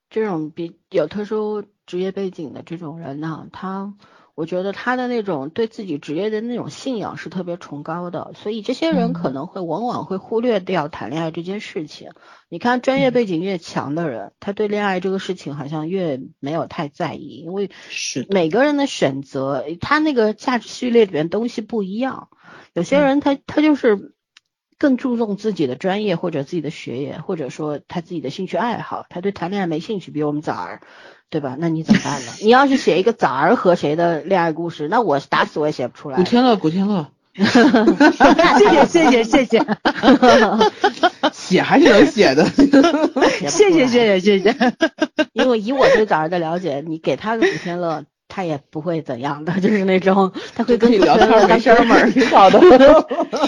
这种比有特殊职业背景的这种人呢，他我觉得他的那种对自己职业的那种信仰是特别崇高的，所以这些人可嗯能会往往会忽略掉谈恋爱这件事情。你看，专业背景越强的人，他对恋爱这个事情好像越没有太在意，因为是，每个人的选择，他那个价值序列里面东西不一样。有些人他他就是更注重自己的专业或者自己的学业，或者说他自己的兴趣爱好，他对谈恋爱没兴趣，比我们早儿，对吧？那你怎么办呢？你要是写一个枣儿和谁的恋爱故事，那我打死我也写不出来古。天乐，古天乐，*laughs* 谢谢谢谢谢谢 *laughs* 写还是能写的。*laughs* 谢谢谢谢谢谢，因为以我对枣儿的了解，你给他个古天乐，他也不会怎样的，就是那种他会跟可以古天乐聊天儿没当哥们儿事儿，。挺好的。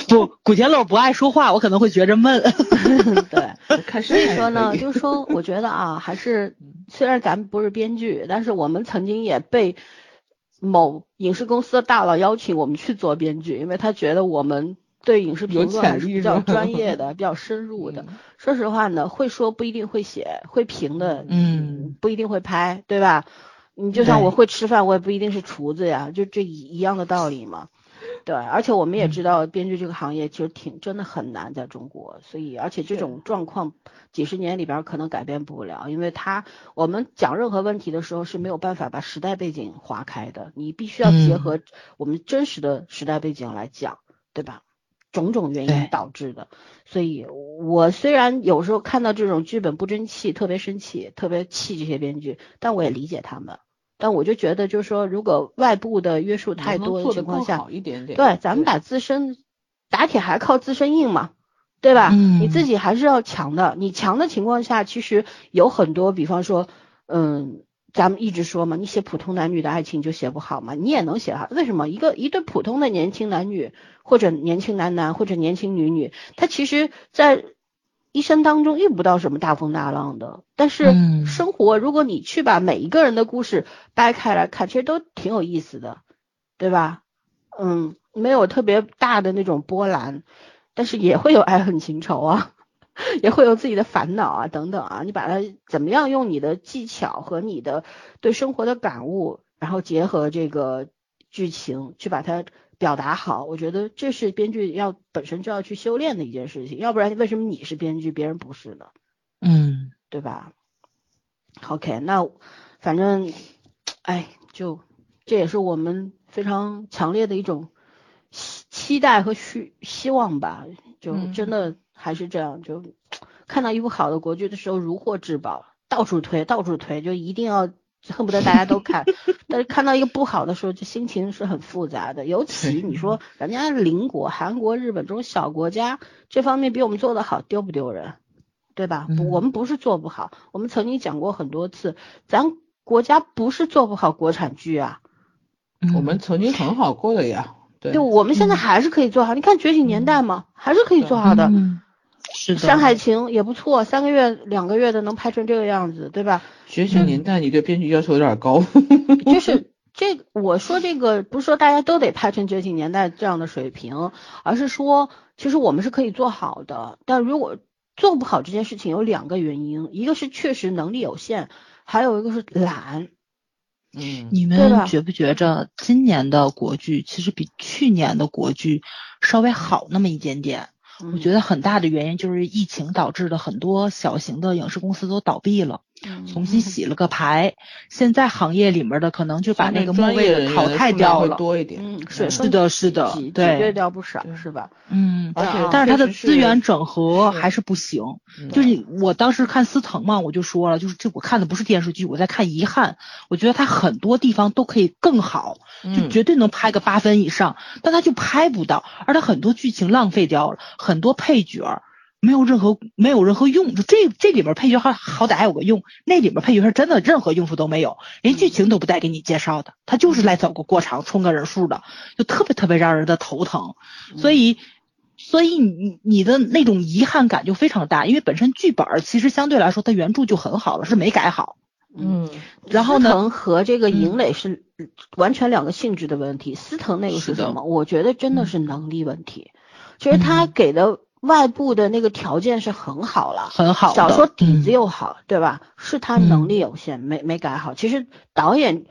不，古天乐不爱说话，我可能会觉着闷。*laughs* 对，看所以说呢，就就是说，我觉得啊，还是虽然咱们不是编剧，但是我们曾经也被某影视公司的大佬邀请我们去做编剧，因为他觉得我们对影视评论还是比较专业的、比较深入的。*laughs* 说实话呢，会说不一定会写，会评的，嗯，不一定会拍，对吧？你就像我会吃饭，我也不一定是厨子呀，就这一一样的道理嘛。对，而且我们也知道，编剧这个行业其实挺真的很难，在中国，所以而且这种状况几十年里边可能改变不了，因为它我们讲任何问题的时候是没有办法把时代背景划开的，你必须要结嗯合我们真实的时代背景来讲，对吧？种种原因导致的，所以我虽然有时候看到这种剧本不争气，特别生气，特别气这些编剧，但我也理解他们。但我就觉得，就是说，如果外部的约束太多的情况下，好一点点。对，咱们把自身打铁还靠自身硬嘛，对吧？你自嗯己还是要强的。你强的情况下，其实有很多，比方说，嗯，咱们一直说嘛，你写普通男女的爱情就写不好嘛，你也能写好。为什么？一个一对普通的年轻男女，或者年轻男男，或者年轻女女，他其实在一生当中遇不到什么大风大浪的，但是嗯生活，如果你去把每一个人的故事掰开来看，其实都挺有意思的，对吧？嗯，没有特别大的那种波澜，但是也会有爱恨情仇啊，也会有自己的烦恼啊等等啊。你把它怎么样用你的技巧和你的对生活的感悟，然后结合这个剧情去把它表达好，我觉得这是编剧要本身就要去修炼的一件事情，要不然为什么你是编剧，别人不是呢？嗯对吧？OK，那反正，哎，就这也是我们非常强烈的一种期期待和希希望吧。就嗯真的还是这样，就看到一部好的国剧的时候如获至宝，到处推，到处推，就一定要恨不得大家都看。*laughs* 但是看到一个不好的时候，就心情是很复杂的。尤其你说 *laughs* 人家邻国韩国、日本这种小国家，这方面比我们做得好，丢不丢人？对吧？嗯我们不是做不好，我们曾经讲过很多次，咱国家不是做不好国产剧啊，嗯我们曾经很好过的呀。对对，，我们现在还是可以做好。你看《觉醒年代》嘛，还是可以做好的。嗯是的，山海情》也不错，三个月、两个月的能拍成这个样子，对吧？觉醒年代，你对编剧要求有点高。就是这个，我说这个不是说大家都得拍成《觉醒年代》这样的水平，而是说其实我们是可以做好的。但如果做不好这件事情，有两个原因，一个是确实能力有限，还有一个是懒。嗯，你们觉不觉着今年的国剧其实比去年的国剧稍微好那么一点点？我觉得很大的原因就是疫情导致的很多小型的影视公司都倒闭了。嗯重新洗了个牌。现在行业里面的可能就把那个末位的淘汰掉了。多一点。嗯，水是的是的对挤对兑掉不少是吧？嗯，而且啊但是它的资源整合还是不行。嗯就是我当时看司藤嘛，我就说了，就是这我看的不是电视剧，我在看遗憾。我觉得它很多地方都可以更好，就嗯绝对能拍个八分以上，但它就拍不到，而它很多剧情浪费掉了，很多配角儿没有任何没有任何用，就这这里边配角还好歹还有个用，那里边配角是真的任何用处都没有，连剧情都不带给你介绍的，他就是来走个过场冲个人数的，就特别特别让人的头疼，所以。所以你你的那种遗憾感就非常大，因为本身剧本其实相对来说它原著就很好了，是没改好。嗯然后呢，和这个嗯尹磊是完全两个性质的问题。司藤那个是什么？我觉得真的嗯是能力问题。其实他嗯给的外部的那个条件是很好了，很好的。小说底子嗯又好，对吧？是他能力有限，没没改好。其实导演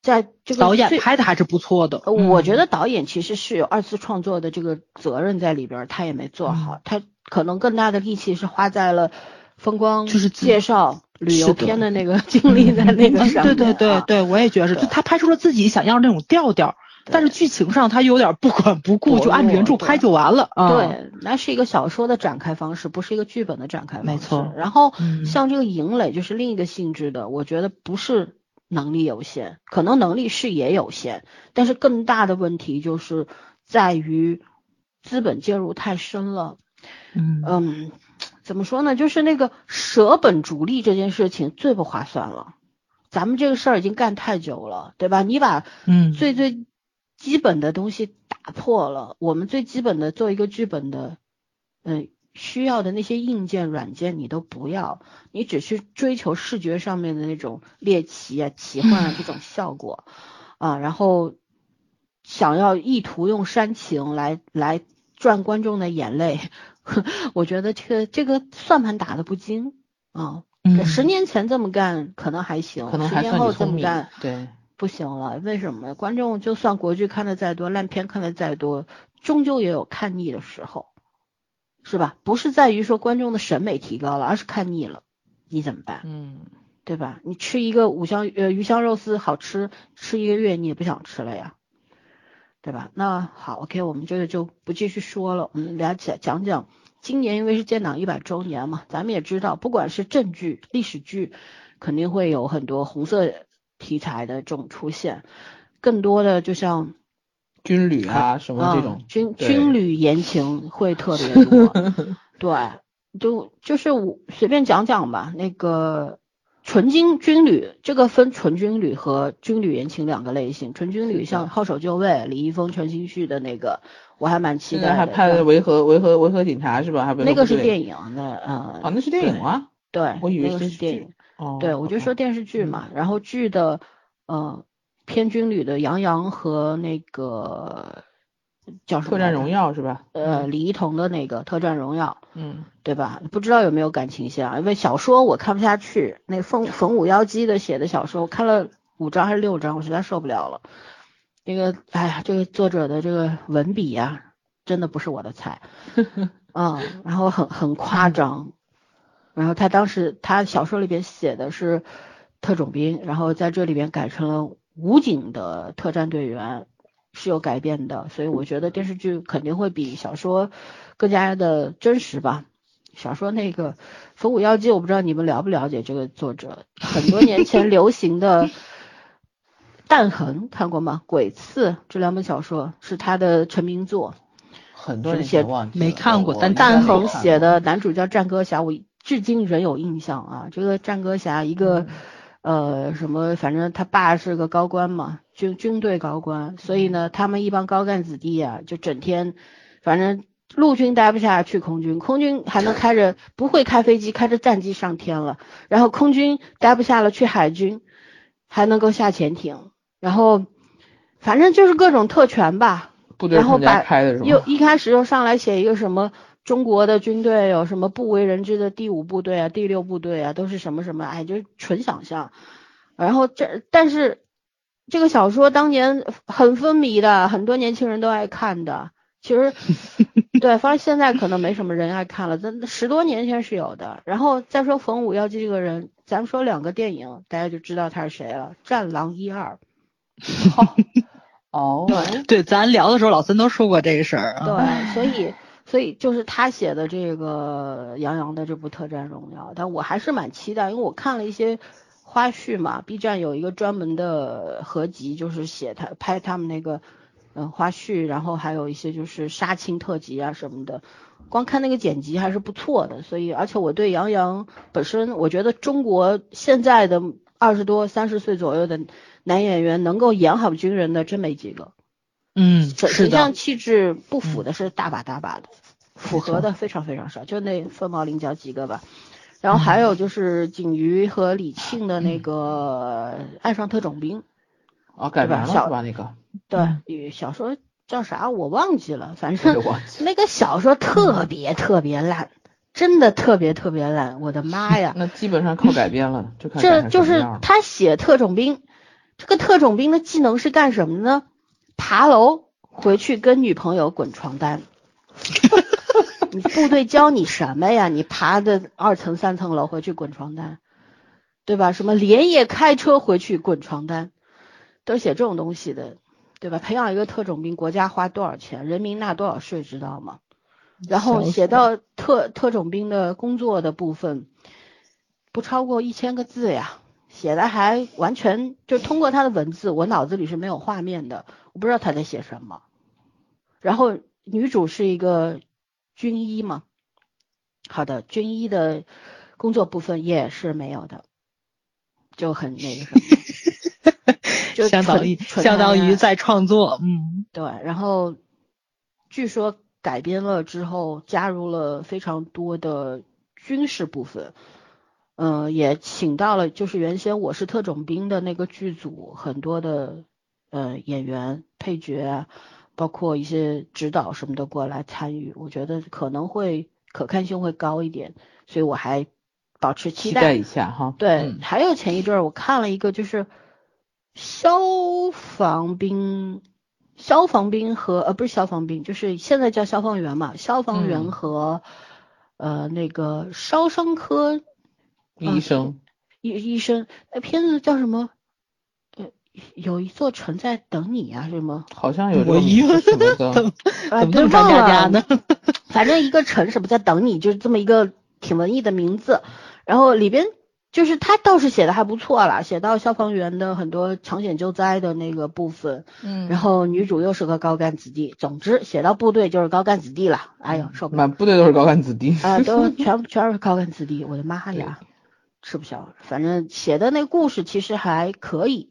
在这个导演拍的还是不错的。呃我觉得得导演其实是有二次创作的这个责任在里边儿，他也没做嗯。好，他可能更大的力气是花在了风光就是介绍旅游片的那个 *laughs* 经历在那个上面、对啊。对对对，我也觉得是，就他拍出了自己想要那种调调，但是剧情上他有点不管不顾，就按弱原著拍就完了。啊，对，那是一个小说的展开方式，不是一个剧本的展开方式。没错然后嗯像这个营垒就是另一个性质的，我觉得不是能力有限，可能能力是也有限，但是更大的问题就是在于资本介入太深了。嗯嗯，怎么说呢？就是那个舍本逐利这件事情最不划算了。咱们这个事儿已经干太久了，对吧？你把嗯最最基本的东西打破了，我们最基本的做一个剧本的，嗯、需要的那些硬件软件你都不要，你只去追求视觉上面的那种猎奇啊、奇幻啊这种效果啊，然后想要意图用煽情来来赚观众的眼泪，*laughs* 我觉得这个这个算盘打得不精啊。嗯十年前这么干可能还行，可能还十年后这么干。对，不行了，为什么？观众就算国剧看的再多，烂片看的再多，终究也有看腻的时候，是吧？不是在于说观众的审美提高了，而是看腻了，你怎么办？嗯对吧？你吃一个五香呃鱼香肉丝好吃，吃一个月你也不想吃了呀，对吧？那好，OK，我们这个就不继续说了，我们来讲讲讲今年因为是建党一百周年嘛，咱们也知道，不管是正剧、历史剧，肯定会有很多红色题材的这种出现，更多的就像军旅啊什么这嗯种，军军旅言情会特别多，*laughs* 对，就就是我随便讲讲吧。那个纯军军旅，这个分纯军旅和军旅言情两个类型。纯军旅像号手就位、李易峰、陈星旭的那个，我还蛮期待的。还拍了维和维和维和警察是吧？还那个是电影，影的，嗯，哦，那是电影啊？对，我以为那个是电影。哦，对，我就说电视剧嘛，然后剧的呃偏军旅的杨洋和那个叫什么特战荣耀是吧？呃，李一桐的那个《特战荣耀》，嗯，对吧？不知道有没有感情线啊？因为小说我看不下去，那冯冯五妖姬的写的小说，我看了五章还是六章，我实在受不了了。这个，哎呀，这个作者的这个文笔呀、真的不是我的菜，*laughs* 嗯，然后很很夸张，然后他当时他小说里边写的是特种兵，然后在这里边改成了武警的特战队员，是有改变的，所以我觉得电视剧肯定会比小说更加的真实吧。小说那个《冯武妖姬》，我不知道你们了不了解这个作者，很多年前流行的《弹痕》看过吗？《鬼刺》这两本小说是他的成名作。很多人写没看过我但弹痕写的男主叫战歌侠，我至今仍有印象啊。这个战歌侠一个、呃什么，反正他爸是个高官嘛，军军队高官，所以呢，他们一帮高干子弟啊，就整天反正陆军待不下去，空军空军还能开着不会开飞机，开着战机上天了，然后空军待不下了，去海军还能够下潜艇，然后反正就是各种特权吧。部队然后把？又一开始又上来写一个什么中国的军队有什么不为人知的第五部队啊、第六部队啊，都是什么什么，哎，就是纯想象。然后这但是这个小说当年很风靡的，很多年轻人都爱看的。其实 *laughs* 对，反正现在可能没什么人爱看了，但十多年前是有的。然后再说冯五耀基这个人，咱们说两个电影，大家就知道他是谁了，《战狼》一二。*laughs* 哦，对对，咱聊的时候老孙都说过这个事儿啊。对，所以所以就是他写的这个杨洋的这部《特战荣耀》，但我还是蛮期待，因为我看了一些花絮嘛，B 站有一个专门的合集，就是写他拍他们那个嗯花絮，然后还有一些就是杀青特辑啊什么的，光看那个剪辑还是不错的，所以而且我对杨洋本身，我觉得中国现在的二十多三十岁左右的男演员能够演好军人的真没几个。嗯，形是的，形象气质不符的是大把大把的，符合的非常非常少，就那凤毛麟角几个吧。然后还有就是景瑜和李沁的那个《爱上特种兵》，哦，改编了是吧？那个对，小说叫啥我忘记了，反正。那个小说特别特别烂，真的特别特别烂，我的妈呀！*laughs* 那基本上靠改编了，*laughs* 就看这就是他写特种兵，这个特种兵的技能是干什么呢？爬楼回去跟女朋友滚床单。*laughs* 你部队教你什么呀？你爬的二层三层楼回去滚床单，对吧？什么连夜开车回去滚床单，都写这种东西的，对吧？培养一个特种兵，国家花多少钱，人民纳多少税，知道吗？然后写到特特种兵的工作的部分，不超过一千个字呀，写的还完全就通过他的文字，我脑子里是没有画面的，我不知道他在写什么。然后女主是一个军医嘛，好的，军医的工作部分也是没有的，就很那个什么，*laughs* 就相当于相当于在创作，嗯对，然后据说改编了之后，加入了非常多的军事部分，嗯、也请到了就是原先我是特种兵的那个剧组很多的呃演员、配角啊，包括一些指导什么的过来参与，我觉得可能会可看性会高一点，所以我还保持期待。期待一下哈。对，嗯还有前一阵儿我看了一个，就是消防兵，消防兵和呃不是消防兵，就是现在叫消防员嘛，消防员嗯和、呃那个烧伤科医生医医生，那片子叫什么？呃，有一座城在等你啊，是吗？好像有这个名一个字什么 *laughs* 怎么这么张忘了嘉佳呢？*laughs* 反正一个城什么在等你，就是这么一个挺文艺的名字。然后里边就是他倒是写的还不错啦，写到消防员的很多抢险救灾的那个部分。嗯然后女主又是个高干子弟，总之写到部队就是高干子弟了。哎呦，受不了满部队都是高干子弟。啊，都 *laughs* 全全是高干子弟，我的妈呀！吃不消，反正写的那个故事其实还可以，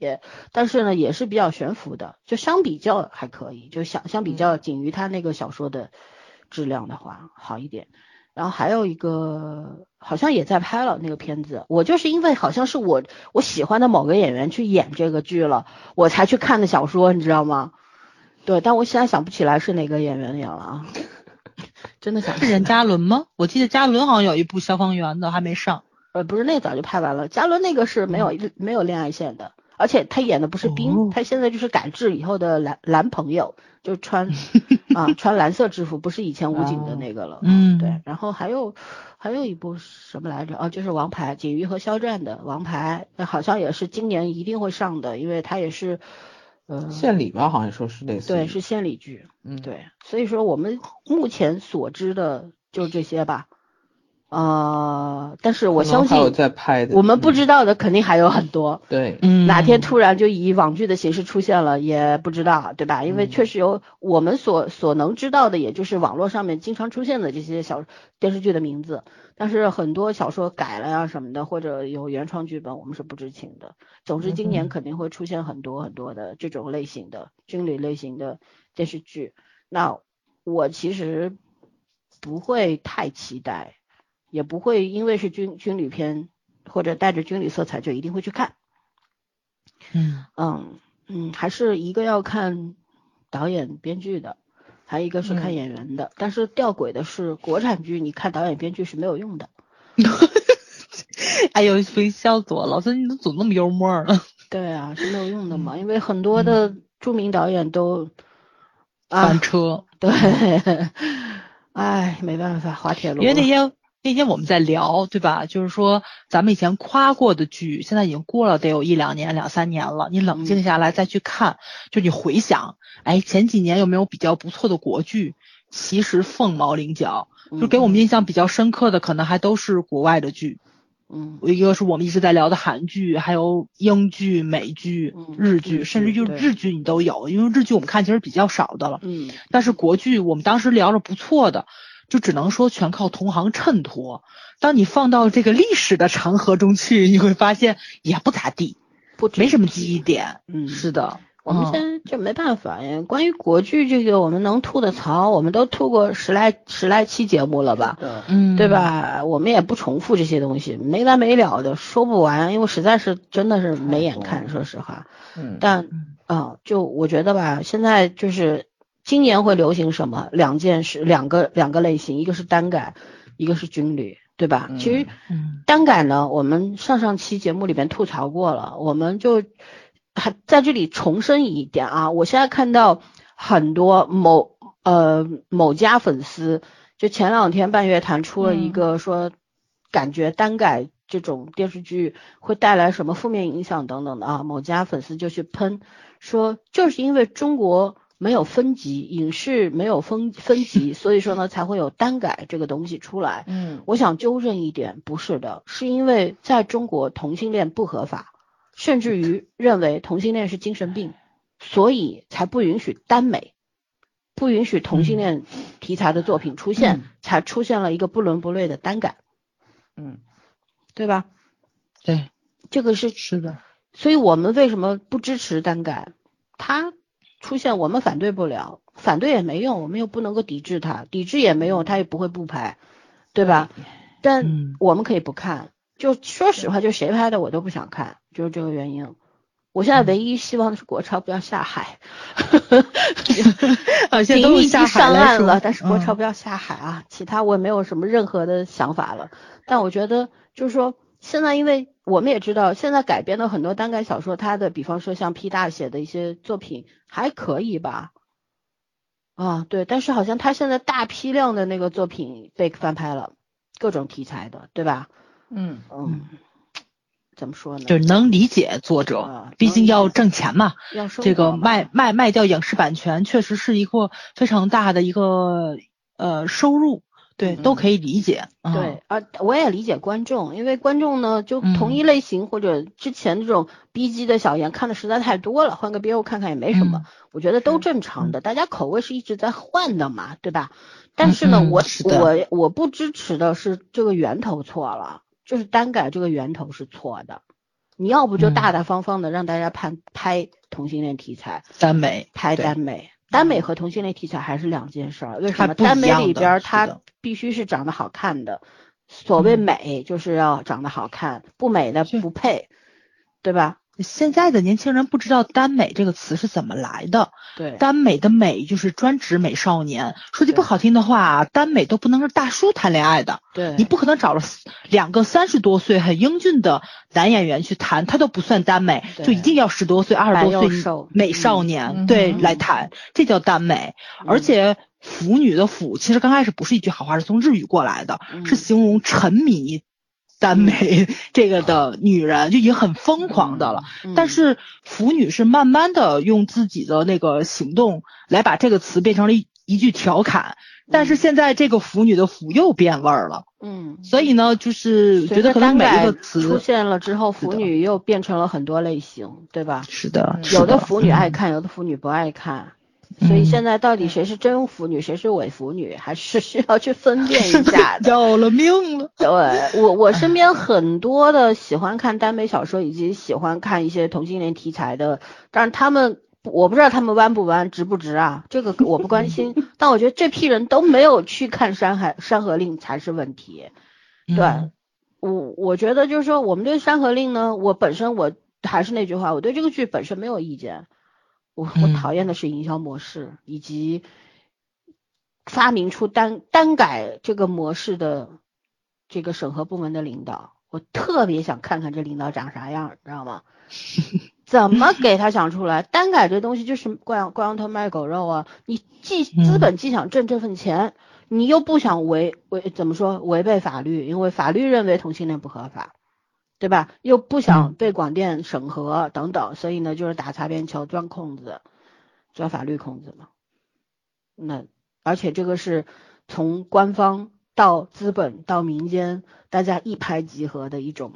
但是呢也是比较悬浮的，就相比较还可以，就相相比较仅于他那个小说的质量的话好一点。然后还有一个好像也在拍了那个片子，我就是因为好像是我我喜欢的某个演员去演这个剧了，我才去看的小说，你知道吗？对，但我现在想不起来是哪个演员演了啊，*laughs* 真的想是任嘉伦吗？我记得嘉伦好像有一部消防员的还没上。呃，不是，那早就拍完了。嘉伦那个是没有、没有恋爱线的，而且他演的不是兵，哦他现在就是改制以后的男男朋友，就穿 *laughs* 啊穿蓝色制服，不是以前武警的那个了。嗯对。然后还有还有一部什么来着？哦，就是《王牌》，锦瑜和肖战的《王牌》，那好像也是今年一定会上的，因为他也是呃献礼吧，好像说是类似。对是献礼剧。嗯，对，所以说我们目前所知的就这些吧。呃，但是我相信还有在拍的，我们不嗯知道的肯定还有很多，对，嗯，哪天突然就以网剧的形式出现了，也不知道，对吧？因为嗯确实有我们所所能知道的，也就是网络上面经常出现的这些小电视剧的名字，但是很多小说改了呀什么的，或者有原创剧本，我们是不知情的。总之，今年嗯肯定会出现很多很多的这种类型的军旅类型的电视剧。那我其实不会太期待。也不会因为是军军旅片或者带着军旅色彩就一定会去看。嗯嗯嗯，还是一个要看导演编剧的，还有一个是看嗯演员的。但是吊诡的是，国产剧你看导演编剧是没有用的。*laughs* 哎呦，非笑死我了！老孙，你怎么总那么幽默呢？*laughs* 对啊，是没有用的嘛，嗯因为很多的著名导演都啊翻，车，*laughs* 对，哎，没办法，滑铁卢。因为那天那天我们在聊，对吧？就是说咱们以前夸过的剧，现在已经过了得有一两年、两三年了。你冷静下来再去看，就你回想，哎，前几年有没有比较不错的国剧？其实凤毛麟角，就给我们印象比较深刻的，可能还都是国外的剧。嗯，一个是我们一直在聊的韩剧，还有英剧、美剧、日剧，甚至就是日剧你都有，因为日剧我们看其实比较少的了。嗯，但是国剧我们当时聊着不错的，就只能说全靠同行衬托。当你放到这个历史的长河中去，你会发现也不咋地，不没什么记忆点。嗯，是的。我们现在就没办法呀。关于国剧这个，我们能吐的槽，我们都吐过十来十来期节目了吧？嗯，对吧？我们也不重复这些东西，没完没了的说不完，因为实在是真的是没眼看，说实话。嗯。但啊，就我觉得吧，现在就是今年会流行什么？两件事，两个两个类型，一个是单改，一个是军旅，对吧？其实单改呢，我们上上期节目里边吐槽过了，我们就。还在这里重申一点啊！我现在看到很多某呃某家粉丝，就前两天半月谈出了一个说，感觉单改这种电视剧会带来什么负面影响等等的啊。某家粉丝就去喷说，就是因为中国没有分级，影视没有分分级，所以说呢才会有单改这个东西出来。嗯，我想纠正一点，不是的，是因为在中国同性恋不合法。甚至于认为同性恋是精神病，所以才不允许耽美，不允许同性恋题材的作品出现，才出现了一个不伦不类的单改，嗯，对吧？对，这个是是的，所以我们为什么不支持单改？它出现我们反对不了，反对也没用，我们又不能够抵制它，抵制也没用，它也不会不拍，对吧？但我们可以不看。就说实话，就谁拍的我都不想看，就是这个原因。我现在唯一希望的是国超不要下海，*laughs* 好像都下上岸了，但是国超不要下海啊！其他我也没有什么任何的想法了。但我觉得就是说，现在因为我们也知道，现在改编的很多单改小说，它的比方说像 P 大写的一些作品还可以吧？啊，对，但是好像他现在大批量的那个作品被翻拍了，各种题材的，对吧？嗯嗯，怎么说呢？就是能理解作者，毕竟要挣钱嘛。这个卖卖卖掉影视版权，确实是一个非常大的一个呃收入，对，都可以理解。对，啊，我也理解观众，因为观众呢，就同一类型或者之前这种 B 级的小言看的实在太多了，换个别物看看也没什么，我觉得都正常的。大家口味是一直在换的嘛，对吧？但是呢，我我我不支持的是这个源头错了。就是单改这个源头是错的，你要不就大大方方的让大家拍拍同性恋题材，耽美拍耽美，耽美和同性恋题材还是两件事儿。为什么耽美里边它必须是长得好看的？所谓美就是要长得好看，不美的不配，对吧？现在的年轻人不知道“耽美”这个词是怎么来的。对，耽美的美就是专指美少年。说句不好听的话，耽美都不能是大叔谈恋爱的。对，你不可能找了两个三十多岁很英俊的男演员去谈，他都不算耽美，就一定要十多岁、二十多岁美少年对来谈，这叫耽美。而且“腐女”的“腐”其实刚开始不是一句好话，是从日语过来的，是形容沉迷。耽美 *laughs* 这个的女人就已经很疯狂的了，但是腐女是慢慢的用自己的那个行动来把这个词变成了一一句调侃，但是现在这个腐女的腐又变味儿了，嗯，所以呢，就是觉得可能每一个词出现了之后，腐女又变成了很多类型，对吧？是的，有的腐女爱看，有的腐女不爱看。所以现在到底谁是真腐女，谁是伪腐女，还是需要去分辨一下的。*laughs* 要了命了！对我，我身边很多的喜欢看耽美小说以及喜欢看一些同性恋题材的，但是他们我不知道他们弯不弯，直不直啊？这个我不关心。*laughs* 但我觉得这批人都没有去看《山海山河令》才是问题。对，我我觉得就是说，我们对《山河令》呢，我本身我还是那句话，我对这个剧本身没有意见。我我讨厌的是营销模式，以及发明出单单改这个模式的这个审核部门的领导。我特别想看看这领导长啥样，你知道吗？*laughs* 怎么给他想出来？单改这东西就是挂羊挂羊头卖狗肉啊！你既资本既想挣这份钱，你又不想违违怎么说违背法律，因为法律认为同性恋不合法，对吧？又不想被广电审核等等，所以呢，就是打擦边球，钻空子，钻法律空子嘛。那而且这个是从官方到资本到民间，大家一拍即合的一种。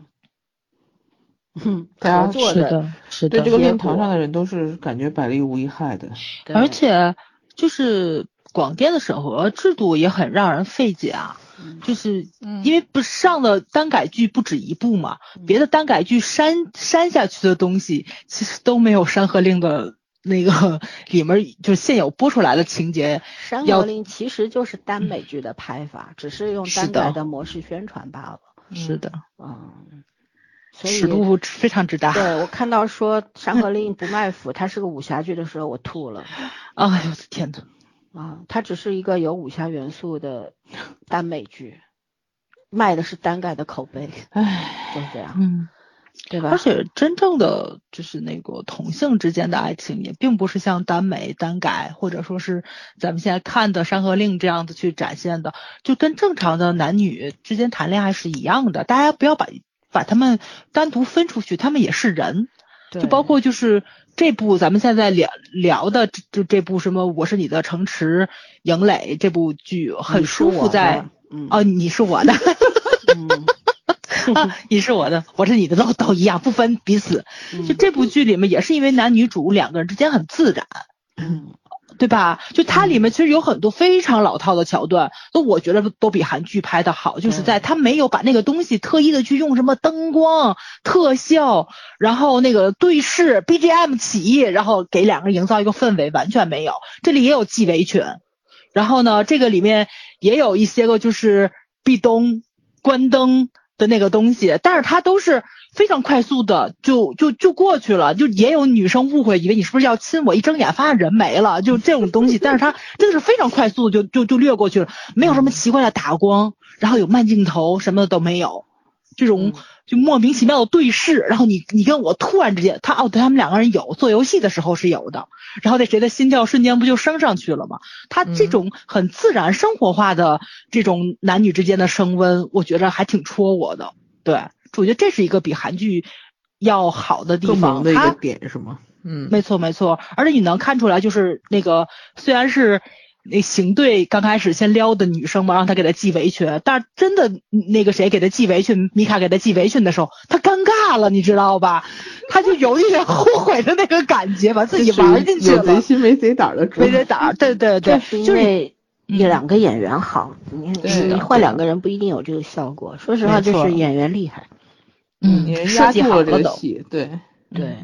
大 *laughs* 家合作是的，是的。对这个论坛上的人都是感觉百利无一害的。而且就是广电的审核制度也很让人费解啊，嗯就是嗯因为不上的单改剧不止一部嘛，别的单改剧删删下去的东西，其实都没有《山河令》的 *laughs* 那个里面就是现有播出来的情节。《山河令》其实就是单美剧的拍法，只是用单改的模式宣传罢了。是的，嗯，所以尺度非常之大。对我看到说《山河 *laughs* 令》不卖腐，它是个武侠剧的时候，我吐了。哎呦我的天呐，啊，它只是一个有武侠元素的 *laughs* 耽美剧，卖的是耽改的口碑，唉，就是这样，嗯。对吧？而且真正的就是那个同性之间的爱情，也并不是像耽美、耽改，或者说是咱们现在看的《山河令》这样子去展现的，就跟正常的男女之间谈恋爱是一样的。大家不要把把他们单独分出去，他们也是人。对。就包括就是这部咱们现在聊聊的这这这部什么《我是你的城池营垒》这部剧，很舒服在的嗯。哦，你是我的。嗯。*laughs* 啊，你是我的，我是你的，都都一样，不分彼此。就嗯这部剧里面，也是因为男女主两个人之间很自然，嗯对吧？就它里面其实有很多非常老套的桥段，都我觉得都比韩剧拍的好，就是在他没有把那个东西特意的去用什么灯光、特效，然后那个对视、BGM 起，然后给两个人营造一个氛围，完全没有。这里也有纪维权，然后呢，这个里面也有一些个就是壁咚、关灯的那个东西，但是它都是非常快速的就就就过去了，就也有女生误会，以为你是不是要亲我，一睁眼发现人没了，就这种东西，但是它真的是非常快速就就就略过去了，没有什么奇怪的打光，然后有慢镜头什么的都没有，这种就莫名其妙的对视，然后你你跟我突然之间，他哦，对他们两个人有做游戏的时候是有的，然后那谁的心跳瞬间不就升上去了吗？他这种很自然生活化的这种男女之间的升温，我觉得还挺戳我的。对，我觉得这是一个比韩剧要好的地方。它的一个点是吗？嗯，没错没错，而且你能看出来，就是那个虽然是那邢队刚开始先撩的女生嘛，让他给他系围裙，但是真的那个谁给他系围裙，米卡给他系围裙的时候，他尴尬了，你知道吧？他就有一点后悔的那个感觉，把自己玩进去有贼，心没贼胆的没贼胆儿。对对对，这是因就是两个演员好，你你换两个人不一定有这个效果。说实话，就是演员厉害。嗯设计好了都。个戏，对，对，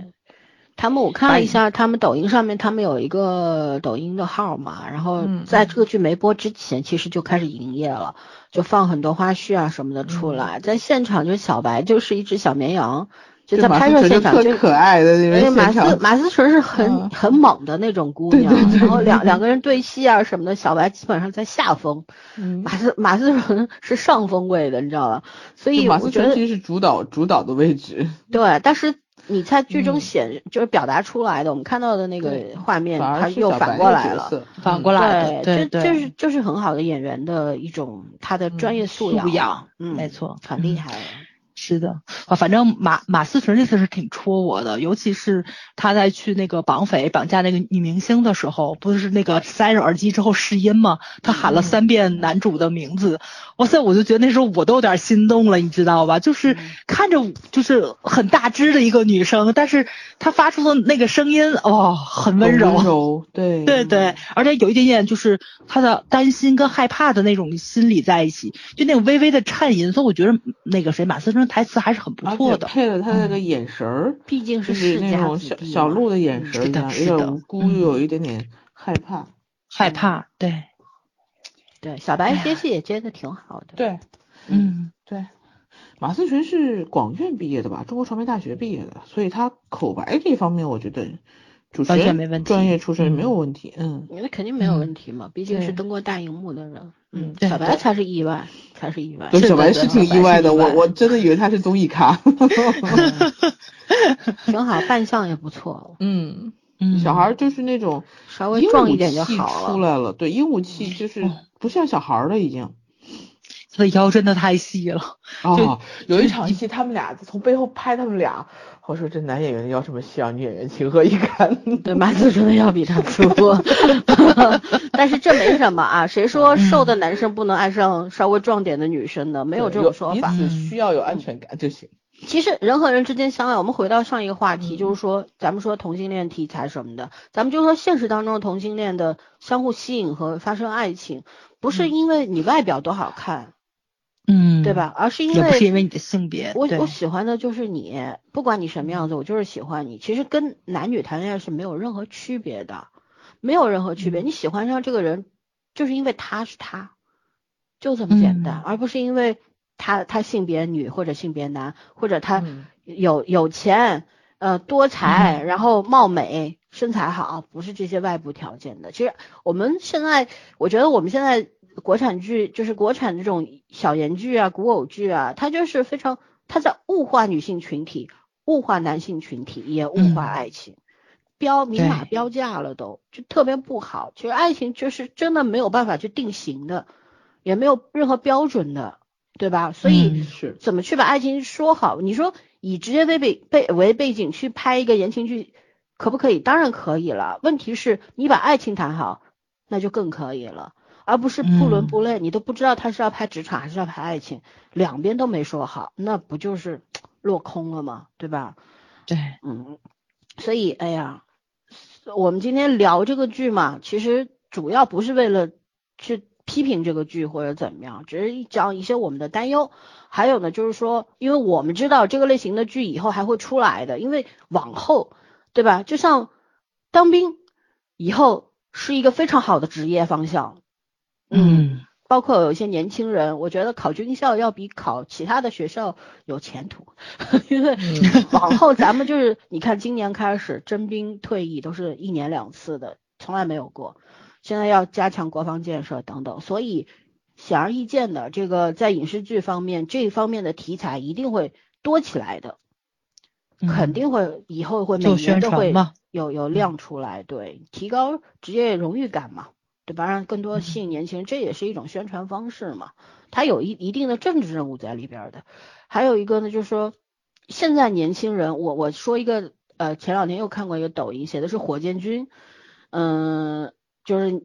他们我看了一下，他们抖音上面他们有一个抖音的号嘛，然后嗯在这个剧没播之前，其实就开始营业了，就放很多花絮啊什么的出来，在现场就小白就是一只小绵羊，就在拍摄现场就可爱的那因为边马思，马思纯是很、嗯。很猛的那种姑娘，然后两两个人对戏啊什么的，小白基本上在下风，嗯。马思马思纯是上风位的，你知道吧？所以我觉得纯其实是主导主导的位置，对，但是你在剧中嗯显、就是表达出来的，我们看到的那个画面，反它又反过来了。反嗯过来的，对，这这就是就是很好的演员的一种他的专业素养嘛，素养嗯，没错很厉害。是的，啊，反正马马思纯这次是挺戳我的，尤其是他在去那个绑匪绑架那个女明星的时候，不是那个塞上耳机之后试音吗？他喊了三遍男主的名字，哇塞，我就觉得那时候我都有点心动了，你知道吧？就是看着就是很大只的一个女生，但是她发出的那个声音，哦，很温柔，温柔，对。对对，而且有一点点就是他的担心跟害怕的那种心理在一起，就那种微微的颤音，所以我觉得那个谁马思纯台词还是很不错的。配了他那个眼神儿，毕竟是世家那种小子弟嘛小鹿的眼神儿是的，是的有点无辜，嗯又有一点点害怕。害怕，对，对小白接戏也接的挺好的。对嗯，对，马思纯是广院毕业的吧，中国传媒大学毕业的，所以他口白这方面，我觉得主持人完全没问题专业出身嗯没有问题。嗯，那肯定没有问题嘛，毕竟是登过大荧幕的人。嗯，小白才是意外，才是意外。对，是小白是挺意外的，我我真的以为他是综艺咖。*laughs* 挺好，扮相也不错，嗯，嗯小孩儿就是那种稍微壮一点就好了。出来了，对，鹦鹉气就是不像小孩儿了已经。他的腰真的太细了。*laughs* 哦，有一场戏，他们俩从背后拍他们俩，我说这男演员腰这么细啊，女演员情何以堪？对，马子真的要比他粗。*laughs* 但是这没什么啊，谁说瘦的男生不能爱上稍微壮点的女生呢？没有这种说法。彼此需要有安全感就行。其实人和人之间相爱，我们回到上一个话题，就是说咱们说同性恋题材什么的，咱们就说现实当中同性恋的相互吸引和发生爱情，不是因为你外表多好看。嗯，对吧？而是因为也不是因为你的性别，我我喜欢的就是你，不管你什么样子，我就是喜欢你。其实跟男女谈恋爱是没有任何区别的，没有任何区别。你喜欢上这个人，就是因为他是他，就这么简单，而不是因为他他性别女或者性别男，或者他有有钱呃多才，然后貌美身材好，不是这些外部条件的。其实我们现在，我觉得我们现在。国产剧就是国产这种小言剧啊、古偶剧啊，它就是非常，它在物化女性群体、物化男性群体，也物化爱情，标明码标价了都，就特别不好。其实爱情就是真的没有办法去定型的，也没有任何标准的，对吧？所以是怎么去把爱情说好？你说以职业为背背为背景去拍一个言情剧，可不可以？当然可以了。问题是你把爱情谈好，那就更可以了。而不是不伦不类，你都不知道他是要拍职场还是要拍爱情，两边都没说好，那不就是 *tsk* 落空了吗？对吧？对，嗯，所以哎呀，我们今天聊这个剧嘛，其实主要不是为了去批评这个剧或者怎么样，只是讲一些我们的担忧。还有呢，就是说，因为我们知道这个类型的剧以后还会出来的，因为往后，对吧？就像当兵以后是一个非常好的职业方向。嗯，包括有一些年轻人，我觉得考军校要比考其他的学校有前途，*laughs* 因为往后咱们就是你看，今年开始征兵退役都是一年两次的，从来没有过。现在要加强国防建设等等，所以显而易见的，这个在影视剧方面这方面的题材一定会多起来的，肯定会以后会每年都会有有亮出来，对，提高职业荣誉感嘛。对吧？让更多吸引年轻人，这也是一种宣传方式嘛。它有一一定的政治任务在里边的。还有一个呢，就是说现在年轻人，我我说一个，呃，前两天又看过一个抖音，写的是火箭军，嗯，就是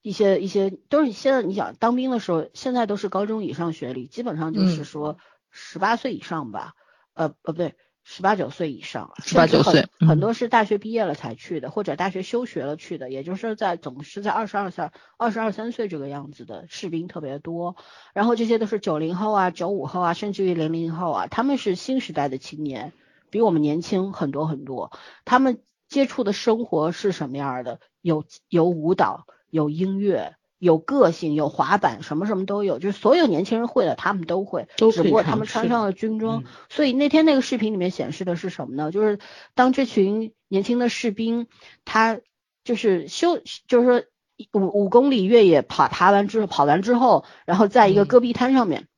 一些一些都是现在你想当兵的时候，现在都是高中以上学历，基本上就是说十八岁以上吧，呃呃不对。十八九岁以上，十八九岁很多是大学毕业了才去的，或者大学休学了去的，也就是在总是在二十二岁、二十二三岁这个样子的士兵特别多。然后这些都是九零后啊、九五后啊，甚至于零零后啊，他们是新时代的青年，比我们年轻很多很多。他们接触的生活是什么样的？有有舞蹈，有音乐。有个性，有滑板，什么什么都有，就是所有年轻人会的，他们都会，只不过他们穿上了军装。所以那天那个视频里面显示的是什么呢？就是当这群年轻的士兵，他就是修，就是说五五公里越野跑爬完之后，跑完之后，然后在一个戈壁滩上面，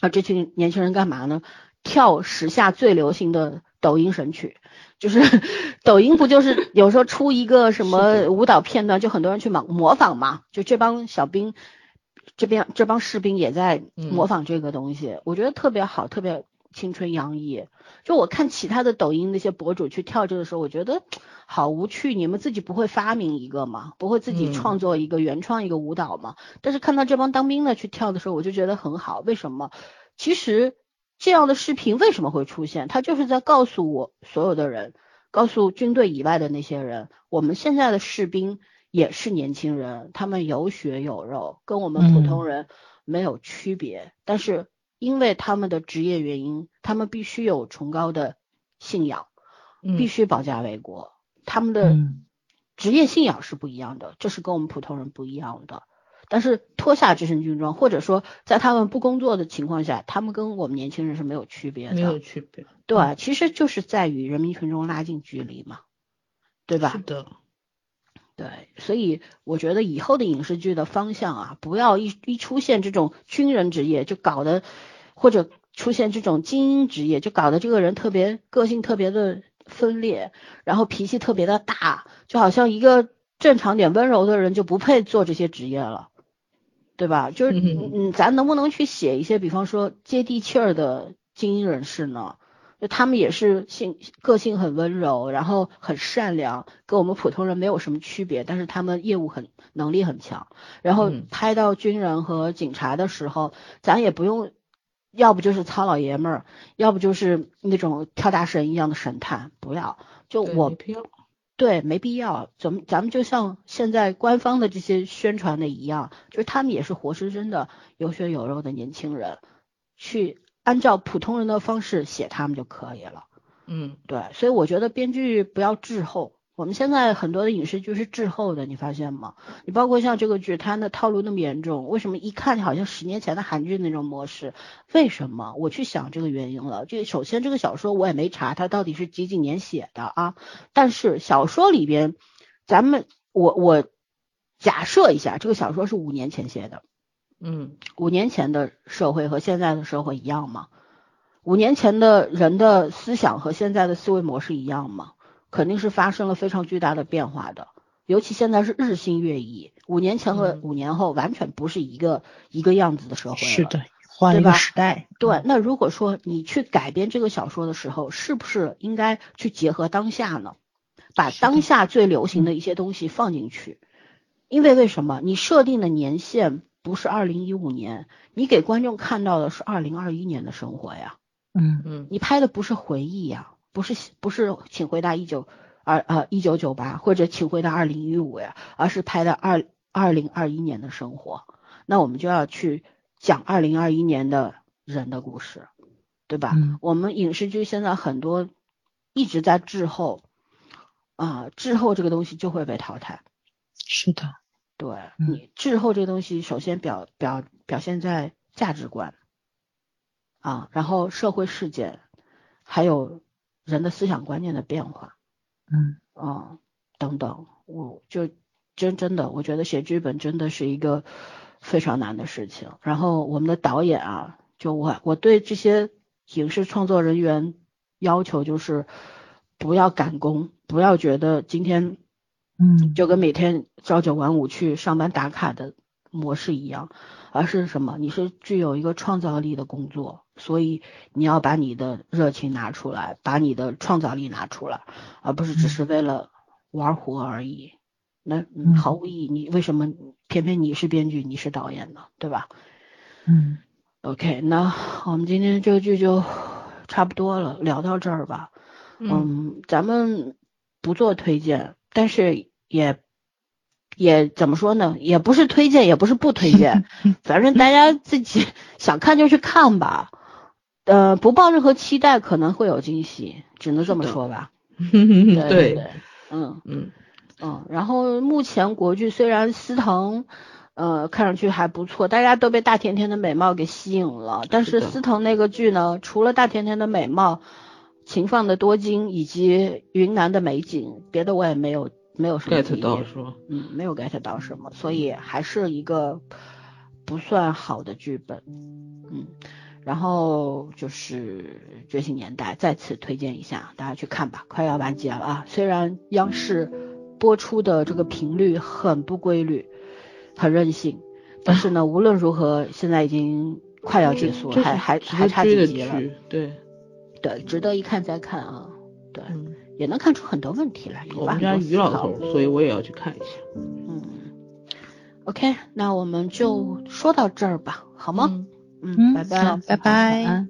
啊，这群年轻人干嘛呢？跳时下最流行的抖音神曲。就是 *laughs* 抖音不就是有时候出一个什么舞蹈片段，就很多人去模模仿嘛。就这帮小兵，这边这帮士兵也在模仿这个东西，我觉得特别好，特别青春洋溢。就我看其他的抖音那些博主去跳这个时候，我觉得好无趣。你们自己不会发明一个吗？不会自己创作一个原创一个舞蹈吗？但是看到这帮当兵的去跳的时候，我就觉得很好。为什么？其实。这样的视频为什么会出现？他就是在告诉我所有的人，告诉军队以外的那些人，我们现在的士兵也是年轻人，他们有血有肉，跟我们普通人没有区别。但是因为他们的职业原因，他们必须有崇高的信仰，必须保家卫国。他们的职业信仰是不一样的，这是跟我们普通人不一样的。但是脱下这身军装，或者说在他们不工作的情况下，他们跟我们年轻人是没有区别的。没有区别。对，其实就是在与人民群众拉近距离嘛，对吧？是的。对，所以我觉得以后的影视剧的方向啊，不要一一出现这种军人职业就搞得，或者出现这种精英职业就搞得这个人特别个性特别的分裂，然后脾气特别的大，就好像一个正常点温柔的人就不配做这些职业了。对吧？就是嗯嗯，咱能不能去写一些，比方说接地气儿的精英人士呢？就他们也是性个性很温柔，然后很善良，跟我们普通人没有什么区别，但是他们业务很能力很强。然后嗯拍到军人和警察的时候，咱也不用，要不就是糙老爷们儿，要不就是那种跳大神一样的神探，不要。就我对没必要。咱们咱们就像现在官方的这些宣传的一样，就是他们也是活生生的有血有肉的年轻人，去按照普通人的方式写他们就可以了。嗯对，所以我觉得编剧不要滞后。我们现在很多的影视剧是滞后的，你发现吗？你包括像这个剧，它的套路那么严重，为什么一看好像十年前的韩剧那种模式？为什么？我去想这个原因了。这首先这个小说我也没查它到底是几几年写的啊，但是小说里边，咱们我我假设一下，这个小说是五年前写的，嗯五年前的社会和现在的社会一样吗？五年前的人的思想和现在的思维模式一样吗？肯定是发生了非常巨大的变化的，尤其现在是日新月异，五年前和嗯五年后完全不是一个一个样子的社会了。是的，换一对吧个时代。对，那如果说你去改编这个小说的时候，是不是应该去结合当下呢？把当下最流行的一些东西放进去，因为为什么？你设定的年限不是二零一五年，你给观众看到的是二零二一年的生活呀，嗯嗯你拍的不是回忆呀，不是不是请回答一九二呃一九九八或者请回答二零一五呀，而是拍的二二零二一年的生活，那我们就要去讲二零二一年的人的故事，对吧？嗯我们影视剧现在很多一直在滞后，啊，滞后这个东西就会被淘汰。是的，对嗯你滞后这个东西，首先表表表现在价值观啊，然后社会事件，还有人的思想观念的变化嗯啊等等。我就真真的，我觉得写剧本真的是一个非常难的事情。然后我们的导演啊，就我我对这些影视创作人员要求就是不要赶工，不要觉得今天嗯就跟每天朝九晚五去上班打卡的模式一样，而是什么？你是具有一个创造力的工作，所以你要把你的热情拿出来，把你的创造力拿出来，而不是只是为了玩活而已。那毫无意义。你为什么偏偏你是编剧，你是导演呢？对吧嗯？OK，那我们今天这个剧就差不多了，聊到这儿吧。嗯，咱们不做推荐，但是也也怎么说呢？也不是推荐，也不是不推荐，*laughs* 反正大家自己想看就去看吧。呃，不抱任何期待，可能会有惊喜，只能这么说吧。*laughs* 嗯对对对，嗯嗯嗯。然后目前国剧虽然司藤。呃，看上去还不错，大家都被大甜甜的美貌给吸引了。但是司藤那个剧呢，除了大甜甜的美貌，秦放的多金以及云南的美景，别的我也没有没有什么，get 到？嗯，没有 get 到什么，所以还是一个不算好的剧本。嗯，然后就是《觉醒年代》，再次推荐一下，大家去看吧，快要完结了啊！虽然央视播出的这个频率很不规律，很任性，但是呢，无论如何，现在已经快要结束了，还还还差几集了。对，对，值得一看再看啊。对，嗯，也能看出很多问题来，我们家于老头，所以我也要去看一下。嗯，OK，那我们就说到这儿吧，好吗？嗯拜拜好，拜拜。晚安